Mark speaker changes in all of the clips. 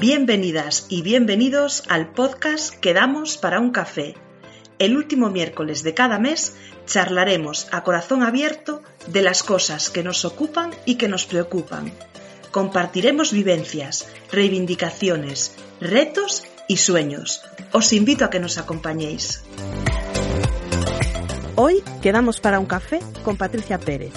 Speaker 1: Bienvenidas y bienvenidos al podcast Quedamos para un café. El último miércoles de cada mes charlaremos a corazón abierto de las cosas que nos ocupan y que nos preocupan. Compartiremos vivencias, reivindicaciones, retos y sueños. Os invito a que nos acompañéis. Hoy quedamos para un café con Patricia Pérez,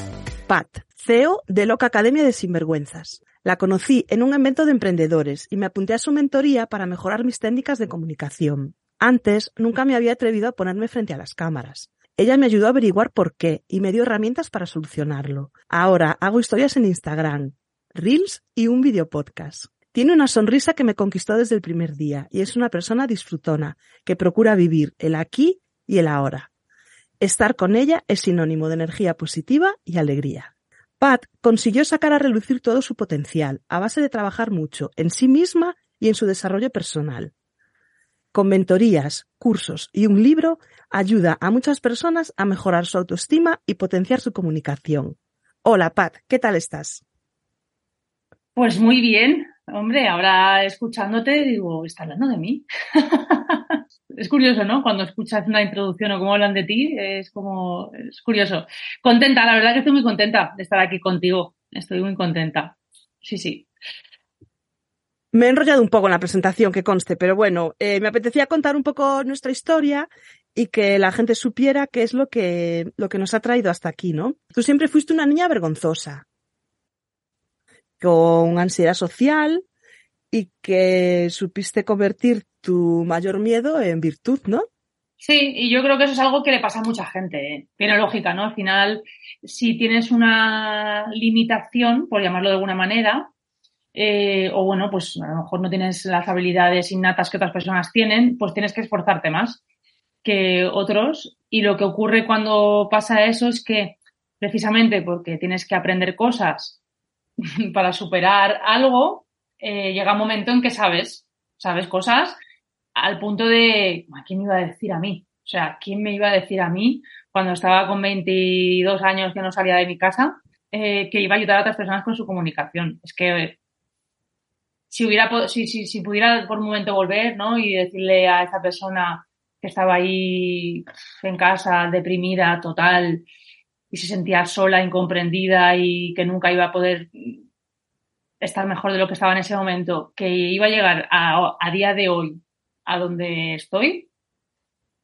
Speaker 1: Pat, CEO de Loca Academia de Sinvergüenzas. La conocí en un evento de emprendedores y me apunté a su mentoría para mejorar mis técnicas de comunicación. Antes nunca me había atrevido a ponerme frente a las cámaras. Ella me ayudó a averiguar por qué y me dio herramientas para solucionarlo. Ahora hago historias en Instagram, Reels y un video podcast. Tiene una sonrisa que me conquistó desde el primer día y es una persona disfrutona que procura vivir el aquí y el ahora. Estar con ella es sinónimo de energía positiva y alegría. Pat consiguió sacar a relucir todo su potencial a base de trabajar mucho en sí misma y en su desarrollo personal. Con mentorías, cursos y un libro, ayuda a muchas personas a mejorar su autoestima y potenciar su comunicación. Hola, Pat, ¿qué tal estás?
Speaker 2: Pues muy bien. Hombre, ahora escuchándote digo, ¿está hablando de mí? es curioso, ¿no? Cuando escuchas una introducción o cómo hablan de ti, es como, es curioso. Contenta, la verdad que estoy muy contenta de estar aquí contigo. Estoy muy contenta. Sí, sí.
Speaker 1: Me he enrollado un poco en la presentación, que conste, pero bueno, eh, me apetecía contar un poco nuestra historia y que la gente supiera qué es lo que, lo que nos ha traído hasta aquí, ¿no? Tú siempre fuiste una niña vergonzosa, con ansiedad social y que supiste convertir tu mayor miedo en virtud, ¿no?
Speaker 2: Sí, y yo creo que eso es algo que le pasa a mucha gente. ¿eh? Tiene lógica, ¿no? Al final, si tienes una limitación, por llamarlo de alguna manera, eh, o bueno, pues a lo mejor no tienes las habilidades innatas que otras personas tienen, pues tienes que esforzarte más que otros. Y lo que ocurre cuando pasa eso es que precisamente porque tienes que aprender cosas para superar algo, eh, llega un momento en que sabes, sabes cosas al punto de, ¿a quién me iba a decir a mí? O sea, ¿quién me iba a decir a mí cuando estaba con 22 años que no salía de mi casa eh, que iba a ayudar a otras personas con su comunicación? Es que si hubiera, si, si, si pudiera por un momento volver, ¿no? Y decirle a esa persona que estaba ahí en casa, deprimida, total, y se sentía sola, incomprendida y que nunca iba a poder estar mejor de lo que estaba en ese momento, que iba a llegar a, día de hoy a donde estoy.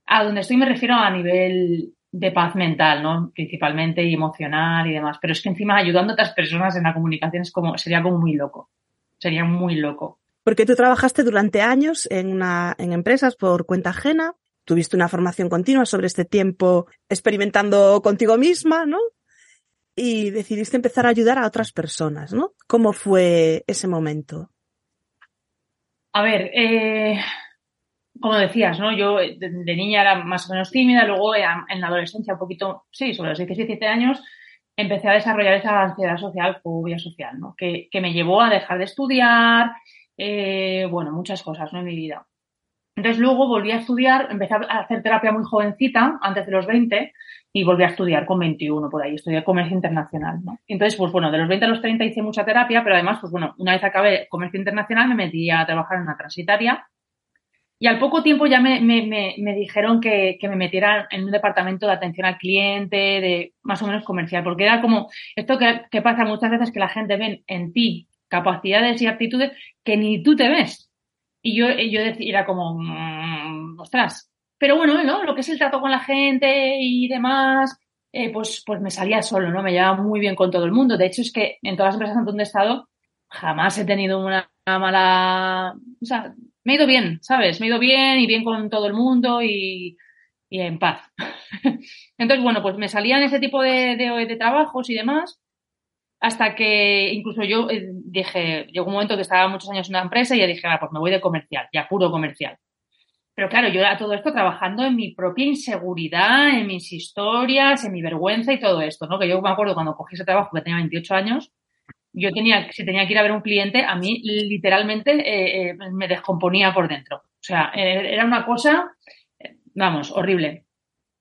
Speaker 2: A donde estoy me refiero a nivel de paz mental, ¿no? Principalmente y emocional y demás. Pero es que encima ayudando a otras personas en la comunicación es como, sería como muy loco. Sería muy loco.
Speaker 1: Porque tú trabajaste durante años en una, en empresas por cuenta ajena. Tuviste una formación continua sobre este tiempo experimentando contigo misma, ¿no? Y decidiste empezar a ayudar a otras personas, ¿no? ¿Cómo fue ese momento?
Speaker 2: A ver, eh, como decías, ¿no? Yo de, niña era más o menos tímida, luego en la adolescencia un poquito, sí, sobre los 16, 17 años, empecé a desarrollar esa ansiedad social, fobia social, ¿no? Que, que me llevó a dejar de estudiar, eh, bueno, muchas cosas, ¿no? En mi vida. Entonces luego volví a estudiar, empecé a hacer terapia muy jovencita, antes de los 20, y volví a estudiar con 21 por ahí, estudié comercio internacional, ¿no? Entonces, pues bueno, de los 20 a los 30 hice mucha terapia, pero además, pues bueno, una vez acabé comercio internacional me metí a trabajar en una transitaria y al poco tiempo ya me, me, me, dijeron que, que, me metiera en un departamento de atención al cliente, de más o menos comercial, porque era como esto que, que pasa muchas veces que la gente ve en ti capacidades y aptitudes que ni tú te ves. Y yo, yo decía, era como, mmm, ostras. Pero bueno, ¿no? Lo que es el trato con la gente y demás, eh, pues, pues me salía solo, ¿no? Me llevaba muy bien con todo el mundo. De hecho, es que en todas las empresas donde he estado, jamás he tenido una mala, o sea, me he ido bien, ¿sabes? Me he ido bien y bien con todo el mundo y, y en paz. Entonces, bueno, pues me salían ese tipo de, de, trabajos y demás, hasta que incluso yo eh, dije, llegó un momento que estaba muchos años en una empresa y ya dije, ah, pues me voy de comercial, ya puro comercial. Pero claro, yo era todo esto trabajando en mi propia inseguridad, en mis historias, en mi vergüenza y todo esto, ¿no? Que yo me acuerdo cuando cogí ese trabajo que tenía 28 años, yo tenía, si tenía que ir a ver un cliente, a mí literalmente eh, eh, me descomponía por dentro. O sea, era una cosa vamos, horrible.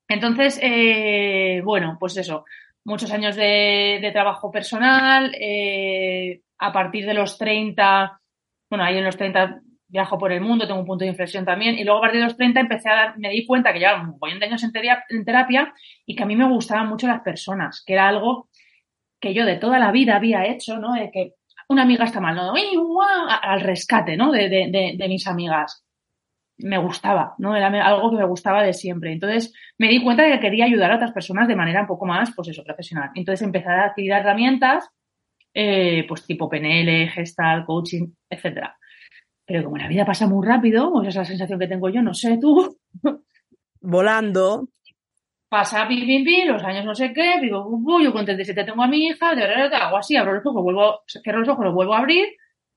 Speaker 2: Entonces, eh, bueno, pues eso, muchos años de, trabajo personal, eh, a partir de los 30, bueno, ahí en los 30 viajo por el mundo, tengo un punto de inflexión también, y luego a partir de los 30 empecé a me di cuenta que llevaba un montón de años en terapia, en terapia y que a mí me gustaban mucho las personas, que era algo que yo de toda la vida había hecho, ¿no? De que una amiga está mal, ¿no? Al rescate, ¿no? De, de, de mis amigas me gustaba, ¿no? Era algo que me gustaba de siempre. Entonces me di cuenta de que quería ayudar a otras personas de manera un poco más, pues eso, profesional. Entonces empecé a adquirir herramientas, eh, pues tipo PNL, gestal, coaching, etcétera. Pero como la vida pasa muy rápido, o esa es la sensación que tengo yo, no sé tú.
Speaker 1: Volando.
Speaker 2: Pasa pim, pim, pim, los años no sé qué, digo, uh, yo con 37 tengo a mi hija, de verdad, hago así, abro los ojos, vuelvo, cierro los ojos, los vuelvo a abrir,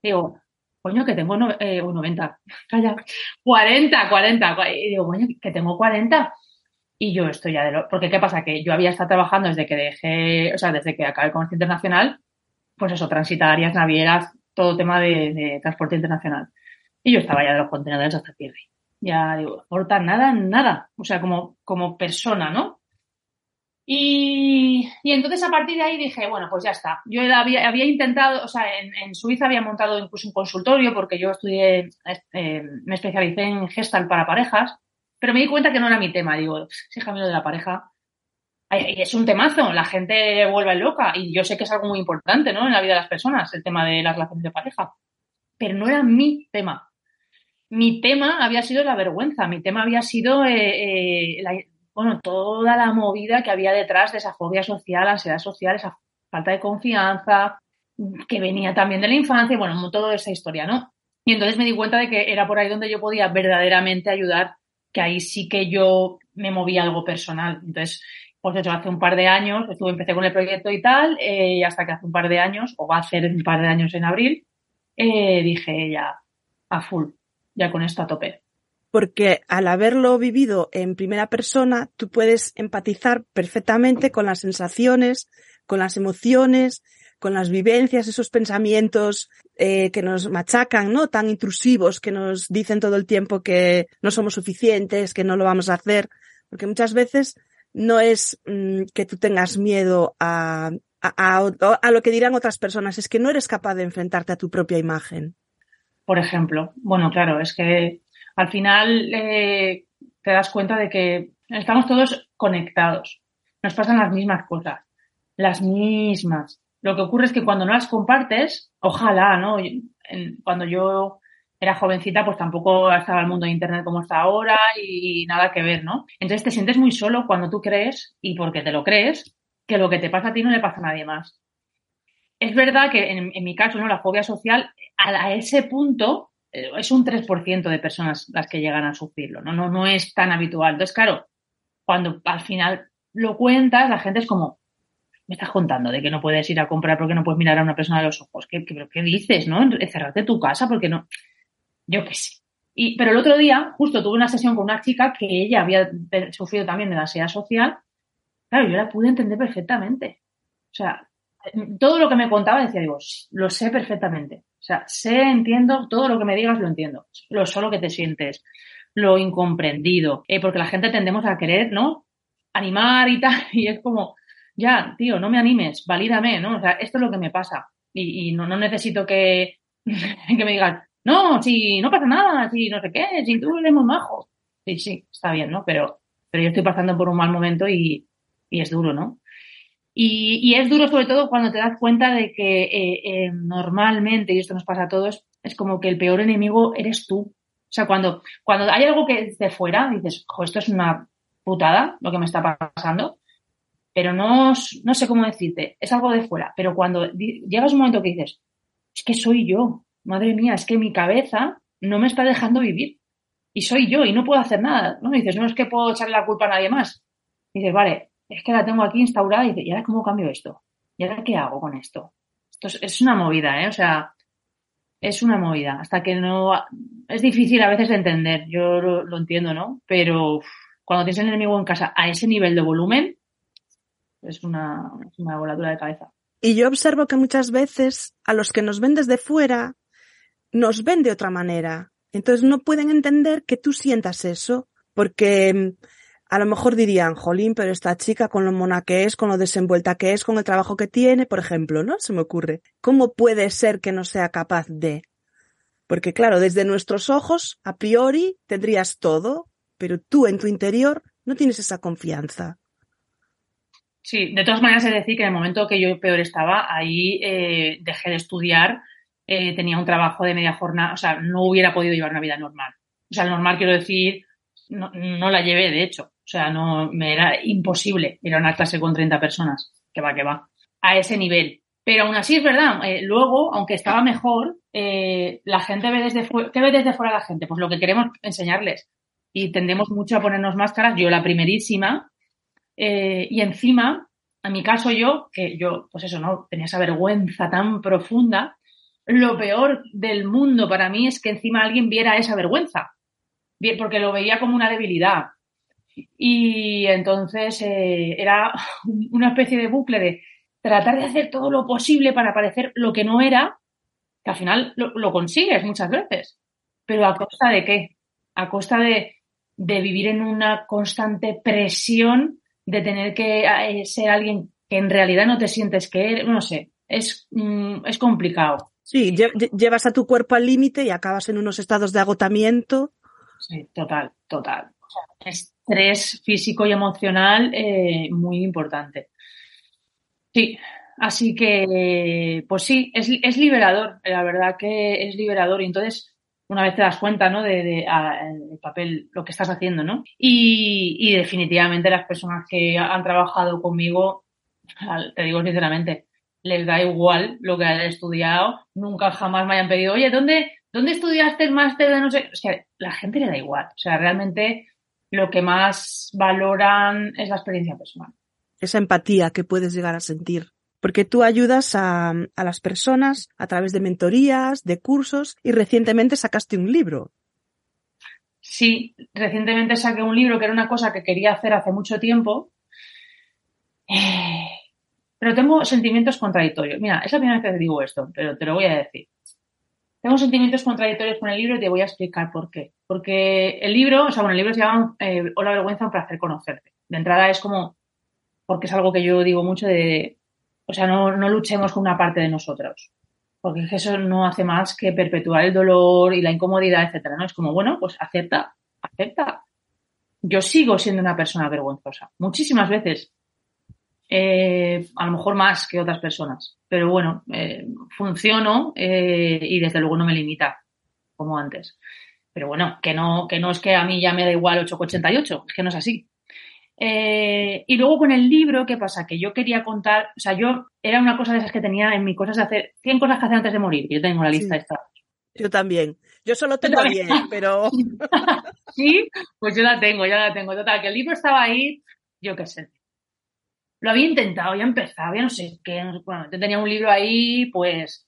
Speaker 2: digo, coño, que tengo eh, 90, calla, 40, 40, y digo, coño, que tengo 40. Y yo estoy ya de lo, porque qué pasa, que yo había estado trabajando desde que dejé, o sea, desde que acabé el comercio internacional, pues eso, transitarias, navieras, todo tema de, transporte internacional. Y yo estaba ya de los contenedores hasta el Ya digo, aporta nada, nada. O sea, como, como persona, ¿no? Y, entonces a partir de ahí dije, bueno, pues ya está. Yo había, había intentado, o sea, en, Suiza había montado incluso un consultorio porque yo estudié, eh, me especialicé en gestal para parejas, pero me di cuenta que no era mi tema. Digo, hija mío de la pareja, es un temazo, la gente vuelve loca y yo sé que es algo muy importante, ¿no? En la vida de las personas, el tema de las relaciones de pareja, pero no era mi tema. Mi tema había sido la vergüenza, mi tema había sido eh, eh, bueno, toda la movida que había detrás de esa fobia social, ansiedad social, esa falta de confianza, que venía también de la infancia, bueno, toda esa historia, ¿no? Y entonces me di cuenta de que era por ahí donde yo podía verdaderamente ayudar, que ahí sí que yo me movía algo personal. Entonces, pues hecho, hace un par de años, estuve, empecé con el proyecto y tal, eh, y hasta que hace un par de años, o va a hacer un par de años en abril, eh, dije ya a full, ya con esto a tope
Speaker 1: porque al haberlo vivido en primera persona, tú puedes empatizar perfectamente con las sensaciones, con las emociones, con las vivencias, esos pensamientos eh, que nos machacan, ¿no? Tan intrusivos, que nos dicen todo el tiempo que no somos suficientes, que no lo vamos a hacer, porque muchas veces no es mm, que tú tengas miedo a, a, a lo que dirán otras personas, es que no eres capaz de enfrentarte a tu propia imagen.
Speaker 2: Por ejemplo, bueno, claro, es que al final eh, te das cuenta de que estamos todos conectados. Nos pasan las mismas cosas, las mismas. Lo que ocurre es que cuando no las compartes, ojalá, ¿no? Cuando yo era jovencita, pues tampoco estaba el mundo de Internet como está ahora y nada que ver, ¿no? Entonces te sientes muy solo cuando tú crees, y porque te lo crees, que lo que te pasa a ti no le pasa a nadie más. Es verdad que en, mi caso, ¿no? La fobia social, a ese punto, eh, es un 3% de personas las que llegan a sufrirlo, ¿no? ¿no? No es tan habitual. Entonces, claro, cuando al final lo cuentas, la gente es como, me estás contando de que no puedes ir a comprar porque no puedes mirar a una persona a los ojos. ¿Qué, qué, dices, no? Cerrarte tu casa porque no. Yo qué sé. Y, pero el otro día, justo tuve una sesión con una chica que ella había sufrido también de la ansiedad social. Claro, yo la pude entender perfectamente. O sea, todo lo que me contaba decía, digo, lo sé perfectamente. O sea, sé, entiendo, todo lo que me digas lo entiendo. Lo solo que te sientes, lo incomprendido. Eh, porque la gente tendemos a querer, ¿no? Animar y tal. Y es como, ya, tío, no me animes, valídame, ¿no? O sea, esto es lo que me pasa. Y, no, no necesito que, que me digan, no, si no pasa nada, si no sé qué, si tú eres muy majo. Sí, sí, está bien, ¿no? Pero, pero yo estoy pasando por un mal momento y, y es duro, ¿no? Y, es duro sobre todo cuando te das cuenta de que eh, eh, normalmente, y esto nos pasa a todos, es como que el peor enemigo eres tú. O sea, cuando, cuando hay algo que es de fuera, dices, jo, esto es una putada lo que me está pasando, pero no, no sé cómo decirte, es algo de fuera. Pero cuando llegas un momento que dices, es que soy yo, madre mía, es que mi cabeza no me está dejando vivir. y soy yo y no puedo hacer nada, ¿no? Y dices, no es que puedo echarle la culpa a nadie más. Dices, vale, es que la tengo aquí instaurada y dices, ¿y ahora cómo cambio esto? ¿Y ahora qué hago con esto? Esto es, una movida, ¿eh? O sea, es una movida. Hasta que no... Es difícil a veces de entender, yo lo, entiendo, ¿no? Pero cuando tienes el enemigo en casa a ese nivel de volumen, es una, es una volatura de cabeza.
Speaker 1: Y yo observo que muchas veces a los que nos ven desde fuera, nos ven de otra manera. Entonces no pueden entender que tú sientas eso, porque mm, a lo mejor dirían, jolín, pero esta chica con lo mona que es, con lo desenvuelta que es, con el trabajo que tiene, por ejemplo, ¿no? Se me ocurre. ¿Cómo puede ser que no sea capaz de? Porque claro, desde nuestros ojos, a priori, tendrías todo, pero tú en tu interior no tienes esa confianza.
Speaker 2: Sí, de todas maneras, es decir que en el momento que yo peor estaba, ahí eh, dejé de estudiar, eh, tenía un trabajo de media jornada, o sea, no hubiera podido llevar una vida normal. O sea, normal quiero decir, no, la llevé, de hecho. O sea, no, me era imposible ir a una clase con 30 personas, que va, que va, a ese nivel. Pero aún así es verdad, eh, luego, aunque estaba mejor, la gente ve desde fuera, ¿qué ve desde fuera la gente? Pues lo que queremos enseñarles. Y tendemos mucho a ponernos máscaras, yo la primerísima, eh, y encima, a mi caso yo, que yo, pues eso, ¿no? Tenía esa vergüenza tan profunda, lo peor del mundo para mí es que encima alguien viera esa vergüenza, porque lo veía como una debilidad. Y entonces eh, era una especie de bucle de tratar de hacer todo lo posible para parecer lo que no era, que al final lo, consigues muchas veces. Pero ¿a costa de qué? A costa de, de vivir en una constante presión de tener que eh, ser alguien que en realidad no te sientes que eres, no sé, es, mm, es complicado.
Speaker 1: Sí, llevas a tu cuerpo al límite y acabas en unos estados de agotamiento.
Speaker 2: Sí, total, total. estrés físico y emocional eh, muy importante. Sí, así que, pues sí, es, es liberador, la verdad que es liberador. Y entonces, una vez te das cuenta, ¿no? De, el papel, lo que estás haciendo, ¿no? Y, definitivamente las personas que han trabajado conmigo, te digo sinceramente, les da igual lo que hayan estudiado, nunca jamás me hayan pedido, oye, ¿dónde, ¿dónde estudiaste el máster de no sé? O sea, la gente le da igual. O sea, realmente lo que más valoran es la experiencia personal.
Speaker 1: Esa empatía que puedes llegar a sentir porque tú ayudas a, las personas a través de mentorías, de cursos y recientemente sacaste un libro.
Speaker 2: Sí, recientemente saqué un libro que era una cosa que quería hacer hace mucho tiempo, eh, pero tengo sentimientos contradictorios. Mira, es la primera vez que te digo esto, pero te lo voy a decir. Tengo sentimientos contradictorios con el libro y te voy a explicar por qué. Porque el libro, o sea, bueno, el libro se llama eh, O la vergüenza para hacer conocerte. De entrada es como, porque es algo que yo digo mucho de o sea, no, luchemos con una parte de nosotros, porque eso no hace más que perpetuar el dolor y la incomodidad, etcétera, ¿no? Es como, bueno, pues acepta, acepta. Yo sigo siendo una persona vergonzosa, muchísimas veces. Eh, a lo mejor más que otras personas, pero bueno, eh, funciono eh, y desde luego no me limita como antes. Pero bueno, que no, que no es que a mí ya me da igual 8,88, es que no es así. Eh, y luego con el libro, ¿qué pasa? Que yo quería contar, o sea, yo era una cosa de esas que tenía en mi cosas de hacer, 100 cosas que hacer antes de morir. Yo tengo la lista esta.
Speaker 1: Yo también. Yo solo tengo 10, pero.
Speaker 2: sí, pues yo la tengo, ya la tengo. Total, que el libro estaba ahí, yo qué sé. Lo había intentado, ya empezaba, ya no sé qué. Bueno, yo tenía un libro ahí, pues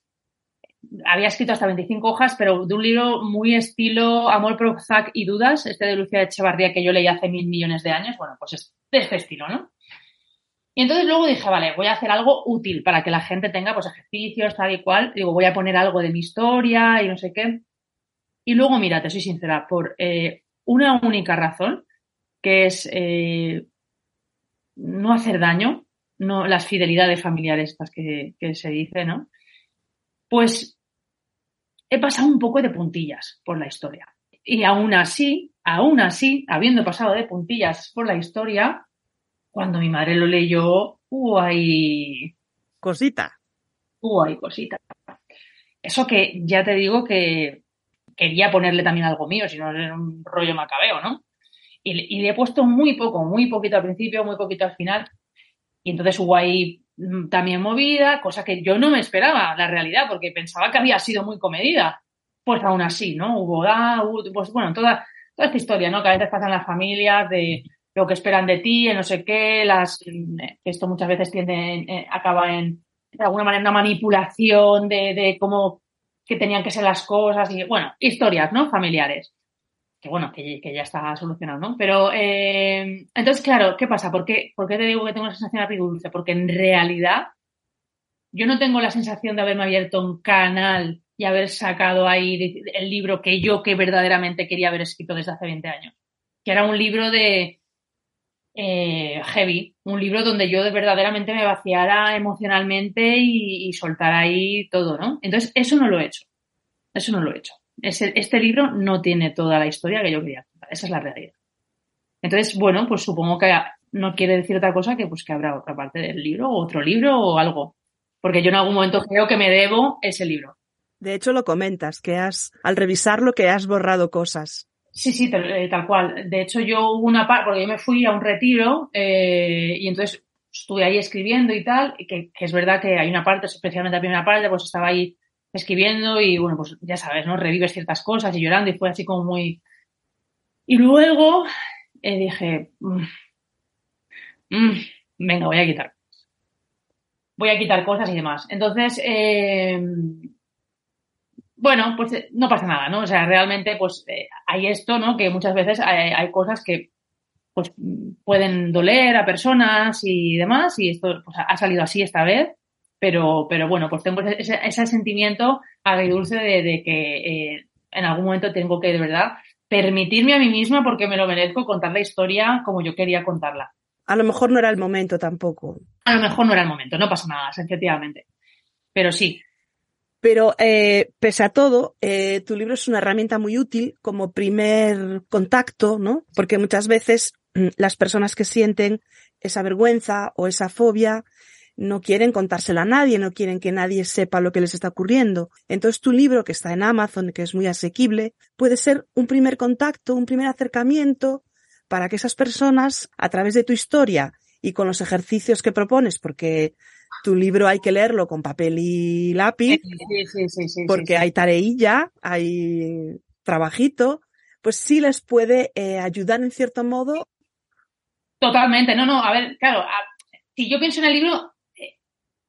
Speaker 2: había escrito hasta 25 hojas, pero de un libro muy estilo Amor, Prozac y Dudas, este de Lucía Echevarría que yo leí hace mil millones de años, bueno, pues es de este estilo, ¿no? Y entonces luego dije, vale, voy a hacer algo útil para que la gente tenga pues ejercicios, tal y cual. Digo, voy a poner algo de mi historia y no sé qué. Y luego, mira, te soy sincera, por eh, una única razón, que es eh, no hacer daño, no las fidelidades familiares estas que, que se dice, ¿no? Pues he pasado un poco de puntillas por la historia. Y aún así, aún así, habiendo pasado de puntillas por la historia, cuando mi madre lo leyó, hubo ahí...
Speaker 1: Cosita.
Speaker 2: Hubo ahí cosita. Eso que ya te digo que quería ponerle también algo mío, si no era un rollo macabeo, ¿no? Y, y, le he puesto muy poco, muy poquito al principio, muy poquito al final. Y entonces hubo ahí Mm, también movida, cosa que yo no me esperaba, la realidad, porque pensaba que había sido muy comedida. Pues aún así, ¿no? Hubo, da, pues bueno, toda, toda esta historia, ¿no? Que a veces pasan las familias de lo que esperan de ti, en no sé qué, las, esto muchas veces tiende, eh, acaba en, de alguna manera, una manipulación de, de cómo que tenían que ser las cosas y, bueno, historias, ¿no? Familiares. Que bueno, que, ya está solucionado, ¿no? Pero, eh, entonces, claro, ¿qué pasa? ¿Por qué, ¿Por qué te digo que tengo una sensación de dulce? Porque en realidad yo no tengo la sensación de haberme abierto un canal y haber sacado ahí el libro que yo que verdaderamente quería haber escrito desde hace 20 años. Que era un libro de eh, heavy, un libro donde yo verdaderamente me vaciara emocionalmente y, y soltara ahí todo, ¿no? Entonces, eso no lo he hecho. Eso no lo he hecho. Este libro no tiene toda la historia que yo quería contar. Esa es la realidad. Entonces, bueno, pues supongo que no quiere decir otra cosa que pues que habrá otra parte del libro, o otro libro o algo porque yo en algún momento creo que me debo ese libro.
Speaker 1: De hecho, lo comentas, que has, al revisarlo, que has borrado cosas.
Speaker 2: Sí, sí, tal, eh, tal cual. De hecho, yo hubo una parte, porque yo me fui a un retiro eh, y entonces estuve ahí escribiendo y tal, que, que, es verdad que hay una parte, especialmente la primera parte, pues estaba ahí escribiendo y bueno, pues ya sabes, ¿no? Revives ciertas cosas y llorando y fue así como muy... Y luego eh, dije, mmm, mmm, venga, voy a quitar voy a quitar cosas y demás. Entonces, eh, bueno, pues eh, no pasa nada, ¿no? O sea, realmente, pues eh, hay esto, ¿no? Que muchas veces hay, hay, cosas que pues pueden doler a personas y demás, y esto pues, ha salido así esta vez, pero, pero bueno, pues tengo ese, ese sentimiento agridulce de, de que eh, en algún momento tengo que, de verdad, permitirme a mí misma, porque me lo merezco, contar la historia como yo quería contarla
Speaker 1: a lo mejor no era el momento tampoco.
Speaker 2: A lo mejor no era el momento, no pasa nada, efectivamente. Pero sí.
Speaker 1: Pero eh, pese a todo, eh, tu libro es una herramienta muy útil como primer contacto, ¿no? Porque muchas veces mm, las personas que sienten esa vergüenza o esa fobia no quieren contársela a nadie, no quieren que nadie sepa lo que les está ocurriendo. Entonces tu libro, que está en Amazon, que es muy asequible, puede ser un primer contacto, un primer acercamiento para que esas personas, a través de tu historia y con los ejercicios que propones, porque tu libro hay que leerlo con papel y lápiz,
Speaker 2: sí, sí, sí,
Speaker 1: porque hay tareilla, hay trabajito, pues sí les puede eh, ayudar en cierto modo.
Speaker 2: Totalmente, no, no, a ver, claro, a, si yo pienso en el libro,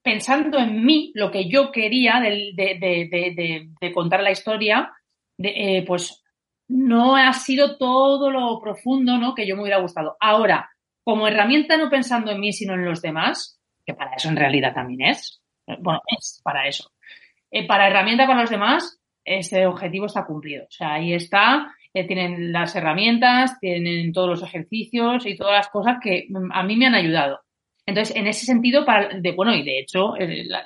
Speaker 2: pensando en mí, lo que yo quería de, contar la historia, eh, pues no ha sido todo lo profundo ¿no? que yo me hubiera gustado. Ahora, como herramienta no pensando en mí, sino en los demás, que para eso en realidad también es, bueno, es para eso. Eh, para herramienta para los demás, ese objetivo está cumplido. O sea, ahí está, eh, tienen las herramientas, tienen todos los ejercicios y todas las cosas que a mí me han ayudado. Entonces, en ese sentido, de, bueno, y de hecho,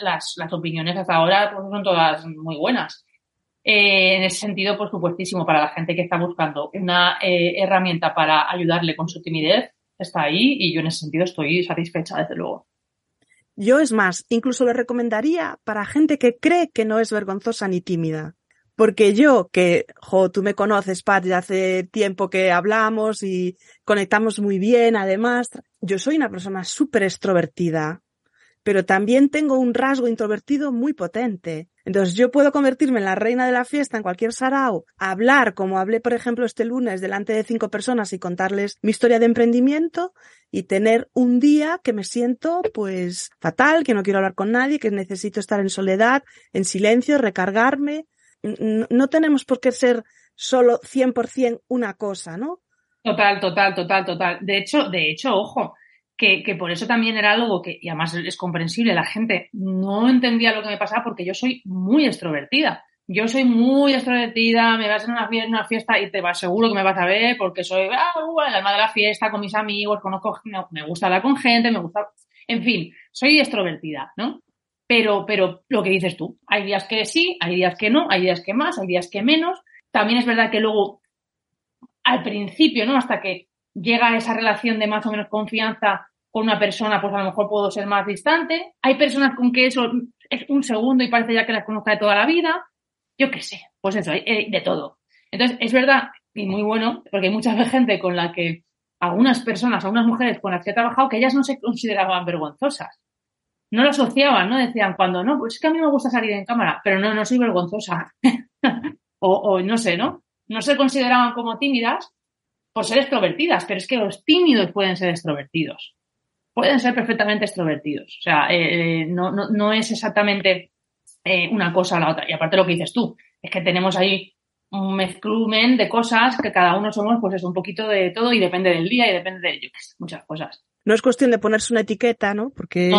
Speaker 2: las, las opiniones hasta ahora pues, son todas muy buenas. Eh, en ese sentido, por supuestísimo, para la gente que está buscando una eh, herramienta para ayudarle con su timidez, está ahí y yo en ese sentido estoy satisfecha, desde luego.
Speaker 1: Yo es más, incluso lo recomendaría para gente que cree que no es vergonzosa ni tímida. Porque yo, que, jo, tú me conoces, Pat, ya hace tiempo que hablamos y conectamos muy bien, además, yo soy una persona súper extrovertida, pero también tengo un rasgo introvertido muy potente. Entonces yo puedo convertirme en la reina de la fiesta en cualquier sarao, hablar como hablé, por ejemplo, este lunes delante de cinco personas y contarles mi historia de emprendimiento y tener un día que me siento pues fatal, que no quiero hablar con nadie, que necesito estar en soledad, en silencio, recargarme. No tenemos por qué ser solo 100% una cosa, ¿no?
Speaker 2: Total, total, total, total. De hecho, de hecho, ojo, que, que, por eso también era algo que, y además es comprensible, la gente no entendía lo que me pasaba porque yo soy muy extrovertida. Yo soy muy extrovertida, me vas a una fiesta, y te vas seguro que me vas a ver porque soy ah, uh, el alma de la fiesta con mis amigos, conozco, no, me gusta hablar con gente, me gusta, en fin, soy extrovertida, ¿no? Pero, pero lo que dices tú, hay días que sí, hay días que no, hay días que más, hay días que menos. También es verdad que luego, al principio, ¿no? Hasta que llega esa relación de más o menos confianza con una persona, pues a lo mejor puedo ser más distante. Hay personas con que eso es un segundo y parece ya que las conozca de toda la vida. Yo qué sé, pues eso, de todo. Entonces, es verdad y muy bueno, porque hay mucha gente con la que, algunas personas, algunas mujeres con las que he trabajado, que ellas no se consideraban vergonzosas. No lo asociaban, ¿no? Decían, cuando no, pues es que a mí me gusta salir en cámara, pero no, no soy vergonzosa. o, o no sé, ¿no? No se consideraban como tímidas por ser extrovertidas, pero es que los tímidos pueden ser extrovertidos. Pueden ser perfectamente extrovertidos. O sea, eh, no, no, no, es exactamente eh, una cosa o la otra. Y aparte lo que dices tú, es que tenemos ahí un mezclumen de cosas que cada uno somos, pues es un poquito de todo y depende del día y depende de yo, muchas cosas.
Speaker 1: No es cuestión de ponerse una etiqueta, ¿no? Porque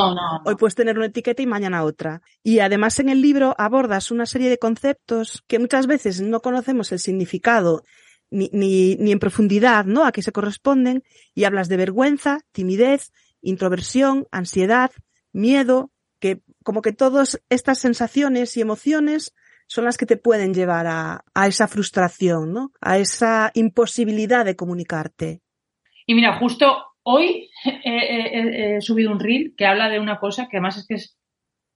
Speaker 1: hoy puedes tener una etiqueta y mañana otra. Y además en el libro abordas una serie de conceptos que muchas veces no conocemos el significado ni, ni, ni en profundidad, ¿no? A qué se corresponden y hablas de vergüenza, timidez, introversión, ansiedad, miedo, que como que todas estas sensaciones y emociones son las que te pueden llevar a, a esa frustración, ¿no? A esa imposibilidad de comunicarte.
Speaker 2: Y mira, justo hoy he, subido un reel que habla de una cosa que además es que es,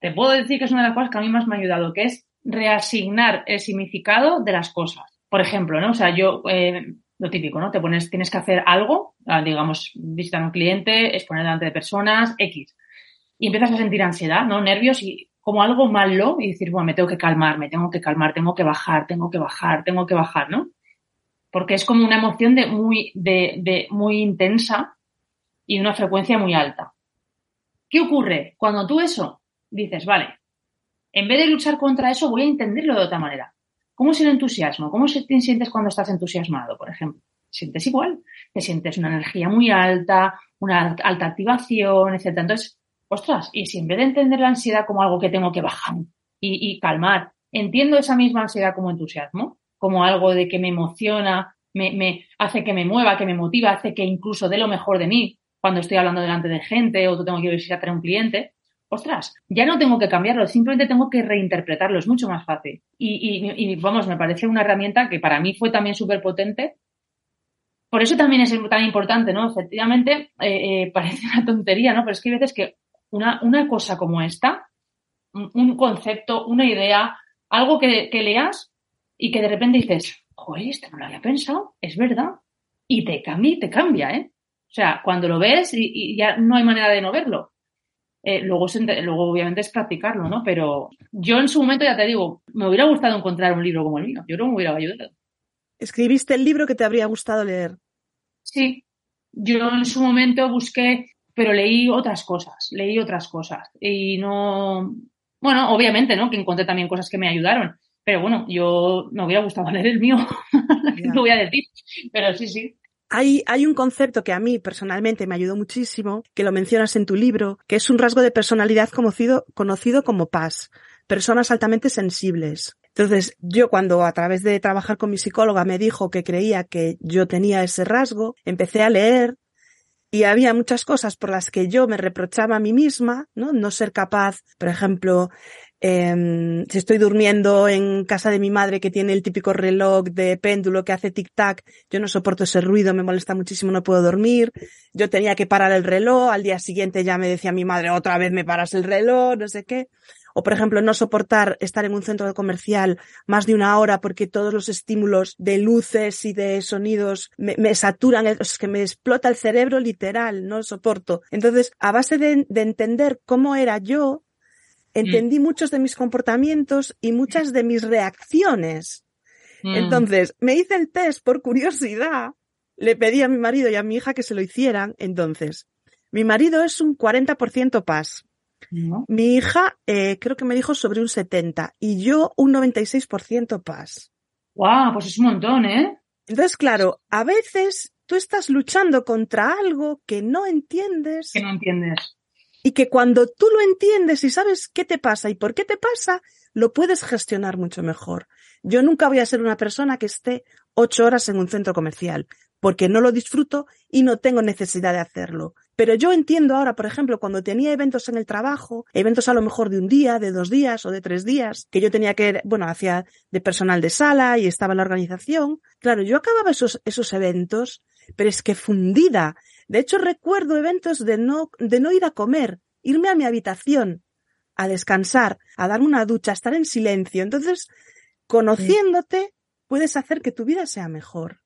Speaker 2: te puedo decir que es una de las cosas que a mí más me ha ayudado, que es reasignar el significado de las cosas. Por ejemplo, ¿no? O sea, yo, eh, lo típico, ¿no? Te pones, tienes que hacer algo, ah, digamos, visitar a un cliente, exponer delante de personas, X. Y empiezas a sentir ansiedad, ¿no? Nervios y como algo malo y decir, bueno, me tengo que calmar, me tengo que calmar, tengo que bajar, tengo que bajar, tengo que bajar, ¿no? Porque es como una emoción de muy, de, de muy intensa y una frecuencia muy alta. ¿Qué ocurre? Cuando tú eso dices, vale, en vez de luchar contra eso, voy a entenderlo de otra manera. ¿Cómo es el entusiasmo? ¿Cómo te sientes cuando estás entusiasmado, por ejemplo? sientes igual, te sientes una energía muy alta, una alta activación, etc. Entonces, ostras, y si en vez de entender la ansiedad como algo que tengo que bajar y, calmar, entiendo esa misma ansiedad como entusiasmo, como algo de que me emociona, me, hace que me mueva, que me motiva, hace que incluso dé lo mejor de mí cuando estoy hablando delante de gente o tengo que visitar a un cliente, ostras, ya no tengo que cambiarlo, simplemente tengo que reinterpretarlo, es mucho más fácil. Y, vamos, me parece una herramienta que para mí fue también súper potente. Por eso también es tan importante, ¿no? Efectivamente, eh, eh, parece una tontería, ¿no? Pero es que hay veces que una, una cosa como esta, un, concepto, una idea, algo que, leas y que de repente dices, joder, esto no lo había pensado, es verdad. Y te cambia, te cambia, ¿eh? O sea, cuando lo ves y, ya no hay manera de no verlo. Eh, luego, luego, obviamente, es practicarlo, ¿no? Pero yo en su momento, ya te digo, me hubiera gustado encontrar un libro como el mío. Yo creo que me hubiera ayudado.
Speaker 1: ¿Escribiste el libro que te habría gustado leer?
Speaker 2: Sí. Yo en su momento busqué pero leí otras cosas, leí otras cosas. Y no, bueno, obviamente, ¿no? Que encontré también cosas que me ayudaron. Pero bueno, yo me hubiera gustado leer el mío, no voy a decir, pero sí, sí.
Speaker 1: Hay, hay un concepto que a mí personalmente me ayudó muchísimo, que lo mencionas en tu libro, que es un rasgo de personalidad conocido, conocido como PAS, personas altamente sensibles. Entonces, yo cuando a través de trabajar con mi psicóloga me dijo que creía que yo tenía ese rasgo, empecé a leer y había muchas cosas por las que yo me reprochaba a mí misma, ¿no? No ser capaz, por ejemplo, eh, si estoy durmiendo en casa de mi madre que tiene el típico reloj de péndulo que hace tic-tac, yo no soporto ese ruido, me molesta muchísimo, no puedo dormir. Yo tenía que parar el reloj, al día siguiente ya me decía mi madre, otra vez me paras el reloj, no sé qué. O, por ejemplo, no soportar estar en un centro comercial más de una hora porque todos los estímulos de luces y de sonidos me, saturan, es que me explota el cerebro literal, no soporto. Entonces, a base de, entender cómo era yo, entendí mm. muchos de mis comportamientos y muchas de mis reacciones. Mm. Entonces, me hice el test por curiosidad, le pedí a mi marido y a mi hija que se lo hicieran, entonces, mi marido es un 40% paz. Mi hija eh, creo que me dijo sobre un 70 y yo un 96% paz.
Speaker 2: ¡Guau! pues es un montón, ¿eh?
Speaker 1: Entonces, claro, a veces tú estás luchando contra algo que no entiendes.
Speaker 2: Que no entiendes.
Speaker 1: Y que cuando tú lo entiendes y sabes qué te pasa y por qué te pasa, lo puedes gestionar mucho mejor. Yo nunca voy a ser una persona que esté ocho horas en un centro comercial, porque no lo disfruto y no tengo necesidad de hacerlo. Pero yo entiendo ahora, por ejemplo, cuando tenía eventos en el trabajo, eventos a lo mejor de un día, de dos días o de tres días, que yo tenía que, bueno, hacía de personal de sala y estaba en la organización. Claro, yo acababa esos, esos eventos, pero es que fundida. De hecho, recuerdo eventos de no, de no ir a comer, irme a mi habitación, a descansar, a darme una ducha, a estar en silencio. Entonces, conociéndote, puedes hacer que tu vida sea mejor.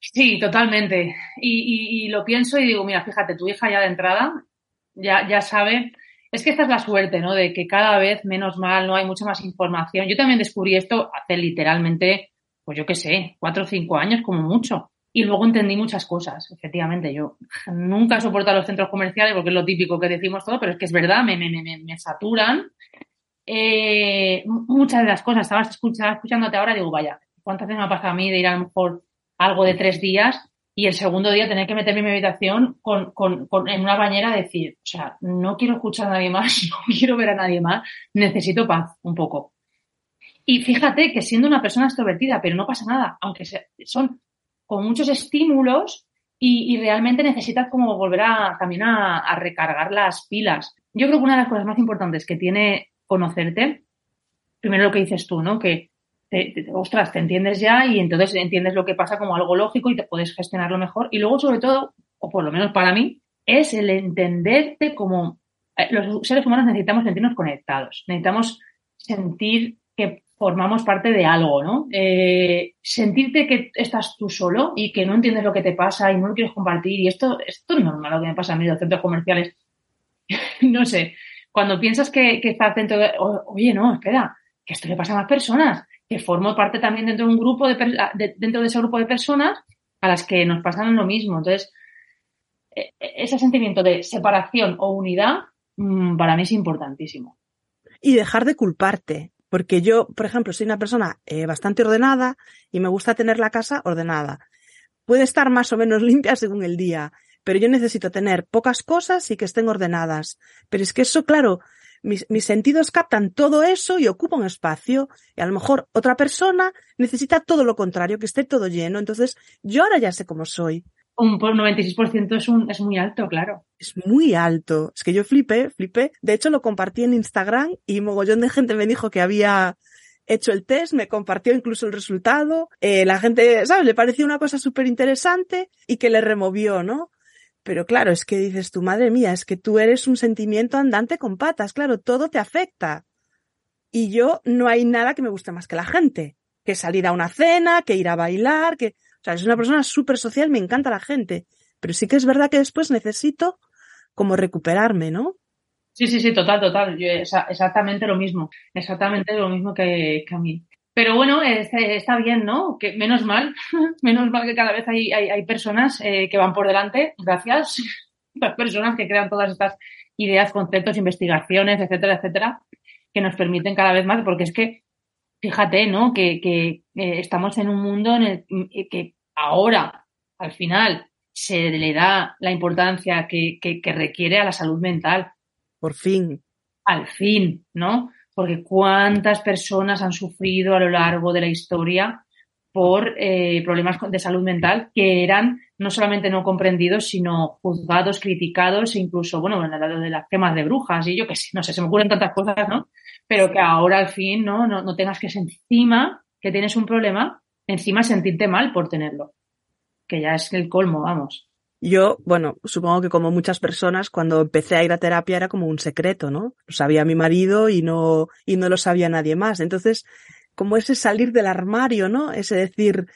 Speaker 2: Sí, totalmente. Y, lo pienso y digo, mira, fíjate, tu hija ya de entrada ya, ya sabe. Es que esta es la suerte, ¿no? De que cada vez menos mal, no hay mucha más información. Yo también descubrí esto hace literalmente, pues yo qué sé, cuatro o cinco años como mucho. Y luego entendí muchas cosas, efectivamente. Yo nunca he soportado los centros comerciales porque es lo típico que decimos todo, pero es que es verdad, me, me, me, me saturan. Eh, muchas de las cosas, estaba escuchando, escuchándote ahora, digo, vaya, ¿cuántas veces me ha pasado a mí de ir a lo mejor algo de tres días y el segundo día tener que meterme en mi habitación con, con, en una bañera decir, o sea, no quiero escuchar a nadie más, no quiero ver a nadie más, necesito paz un poco. Y fíjate que siendo una persona extrovertida, pero no pasa nada, aunque son con muchos estímulos y, realmente necesitas como volver a también a, a, recargar las pilas. Yo creo que una de las cosas más importantes que tiene conocerte, primero lo que dices tú, ¿no? Que te, te, ostras, te entiendes ya y entonces entiendes lo que pasa como algo lógico y te puedes gestionarlo mejor. Y luego, sobre todo, o por lo menos para mí, es el entenderte como eh, los seres humanos necesitamos sentirnos conectados, necesitamos sentir que formamos parte de algo, ¿no? Eh, sentirte que estás tú solo y que no entiendes lo que te pasa y no lo quieres compartir. Y esto, esto es normal lo que me pasa a mí en los centros comerciales. no sé, cuando piensas que, estás dentro de, oye, no, espera, que esto le pasa a más personas, que formo parte también dentro de un grupo de, de, dentro de ese grupo de personas a las que nos pasan lo mismo. Entonces, e, e, ese sentimiento de separación o unidad mmm, para mí es importantísimo.
Speaker 1: Y dejar de culparte. Porque yo, por ejemplo, soy una persona eh, bastante ordenada y me gusta tener la casa ordenada. Puede estar más o menos limpia según el día, pero yo necesito tener pocas cosas y que estén ordenadas. Pero es que eso, claro, mis, mis sentidos captan todo eso y ocupan espacio. Y a lo mejor otra persona necesita todo lo contrario, que esté todo lleno. Entonces, yo ahora ya sé cómo soy
Speaker 2: un 96% es, un, es muy alto, claro.
Speaker 1: Es muy alto. Es que yo flipé, flipé. De hecho, lo compartí en Instagram y mogollón de gente me dijo que había hecho el test, me compartió incluso el resultado. Eh, la gente, ¿sabes? Le pareció una cosa súper interesante y que le removió, ¿no? Pero claro, es que dices tu madre mía, es que tú eres un sentimiento andante con patas, claro, todo te afecta. Y yo no hay nada que me guste más que la gente, que salir a una cena, que ir a bailar, que, o sea, es una persona súper social, me encanta la gente, pero sí que es verdad que después necesito como recuperarme, ¿no?
Speaker 2: Sí, sí, sí, total, total. Yo, exactamente lo mismo, exactamente lo mismo que, que a mí. Pero bueno, está bien, ¿no? Que menos mal, menos mal que cada vez hay, hay, hay personas eh, que van por delante, gracias, las personas que crean todas estas ideas, conceptos, investigaciones, etcétera, etcétera, que nos permiten cada vez más, porque es que fíjate, ¿no? Que, que eh, estamos en un mundo en el que ahora, al final, se le da la importancia que, que, que, requiere a la salud mental.
Speaker 1: Por fin.
Speaker 2: Al fin, ¿no? Porque cuántas personas han sufrido a lo largo de la historia por eh, problemas de salud mental que eran no solamente no comprendidos, sino juzgados, criticados e incluso, bueno, en el lado de las quemas de brujas y yo que sé, no sé, se me ocurren tantas cosas, ¿no? Pero que ahora al fin, ¿no? No, no tengas que encima que tienes un problema, encima sentirte mal por tenerlo. Que ya es el colmo, vamos.
Speaker 1: Yo, bueno, supongo que como muchas personas, cuando empecé a ir a terapia era como un secreto, ¿no? Lo sabía mi marido y no, y no lo sabía nadie más. Entonces, como ese salir del armario, ¿no? Ese decir,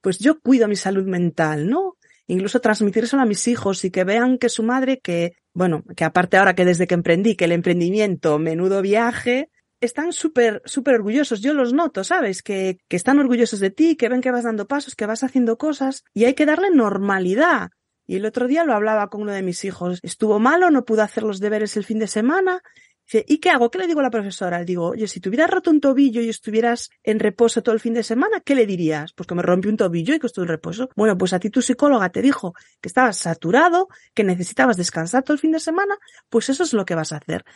Speaker 1: pues yo cuido mi salud mental, ¿no? Incluso transmitírselo a mis hijos y que vean que su madre, que, bueno, que aparte ahora que desde que emprendí, que el emprendimiento, menudo viaje, están súper, súper orgullosos. Yo los noto, ¿sabes? Que, que están orgullosos de ti, que ven que vas dando pasos, que vas haciendo cosas y hay que darle normalidad. Y el otro día lo hablaba con uno de mis hijos. Estuvo malo, no pudo hacer los deberes el fin de semana Dice, ¿y qué hago? ¿Qué le digo a la profesora? Le digo, oye, si tuvieras roto un tobillo y estuvieras en reposo todo el fin de semana, ¿qué le dirías? Pues que me rompí un tobillo y que estoy en reposo. Bueno, pues a ti tu psicóloga te dijo que estabas saturado, que necesitabas descansar todo el fin de semana, pues eso es lo que vas a hacer.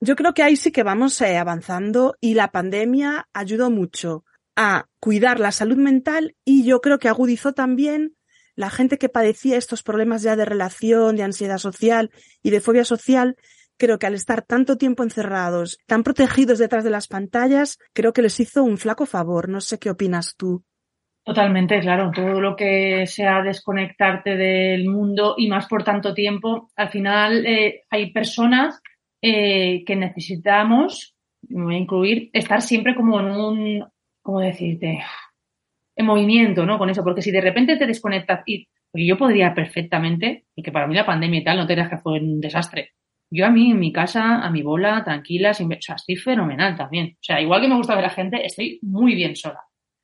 Speaker 1: Yo creo que ahí sí que vamos eh, avanzando y la pandemia ayudó mucho a cuidar la salud mental y yo creo que agudizó también la gente que padecía estos problemas ya de relación, de ansiedad social y de fobia social, creo que al estar tanto tiempo encerrados, tan protegidos detrás de las pantallas, creo que les hizo un flaco favor. No sé qué opinas tú.
Speaker 2: Totalmente, claro. Todo lo que sea desconectarte del mundo y más por tanto tiempo, al final eh, hay personas eh, que necesitamos, me voy a incluir, estar siempre como en un, ¿cómo decirte? En movimiento, ¿no? Con eso, porque si de repente te desconectas y porque yo podría perfectamente, y que para mí la pandemia y tal, no te que fue un desastre, yo a mí, en mi casa, a mi bola, tranquila, sin... o sea, estoy fenomenal también. O sea, igual que me gusta ver a gente, estoy muy bien sola.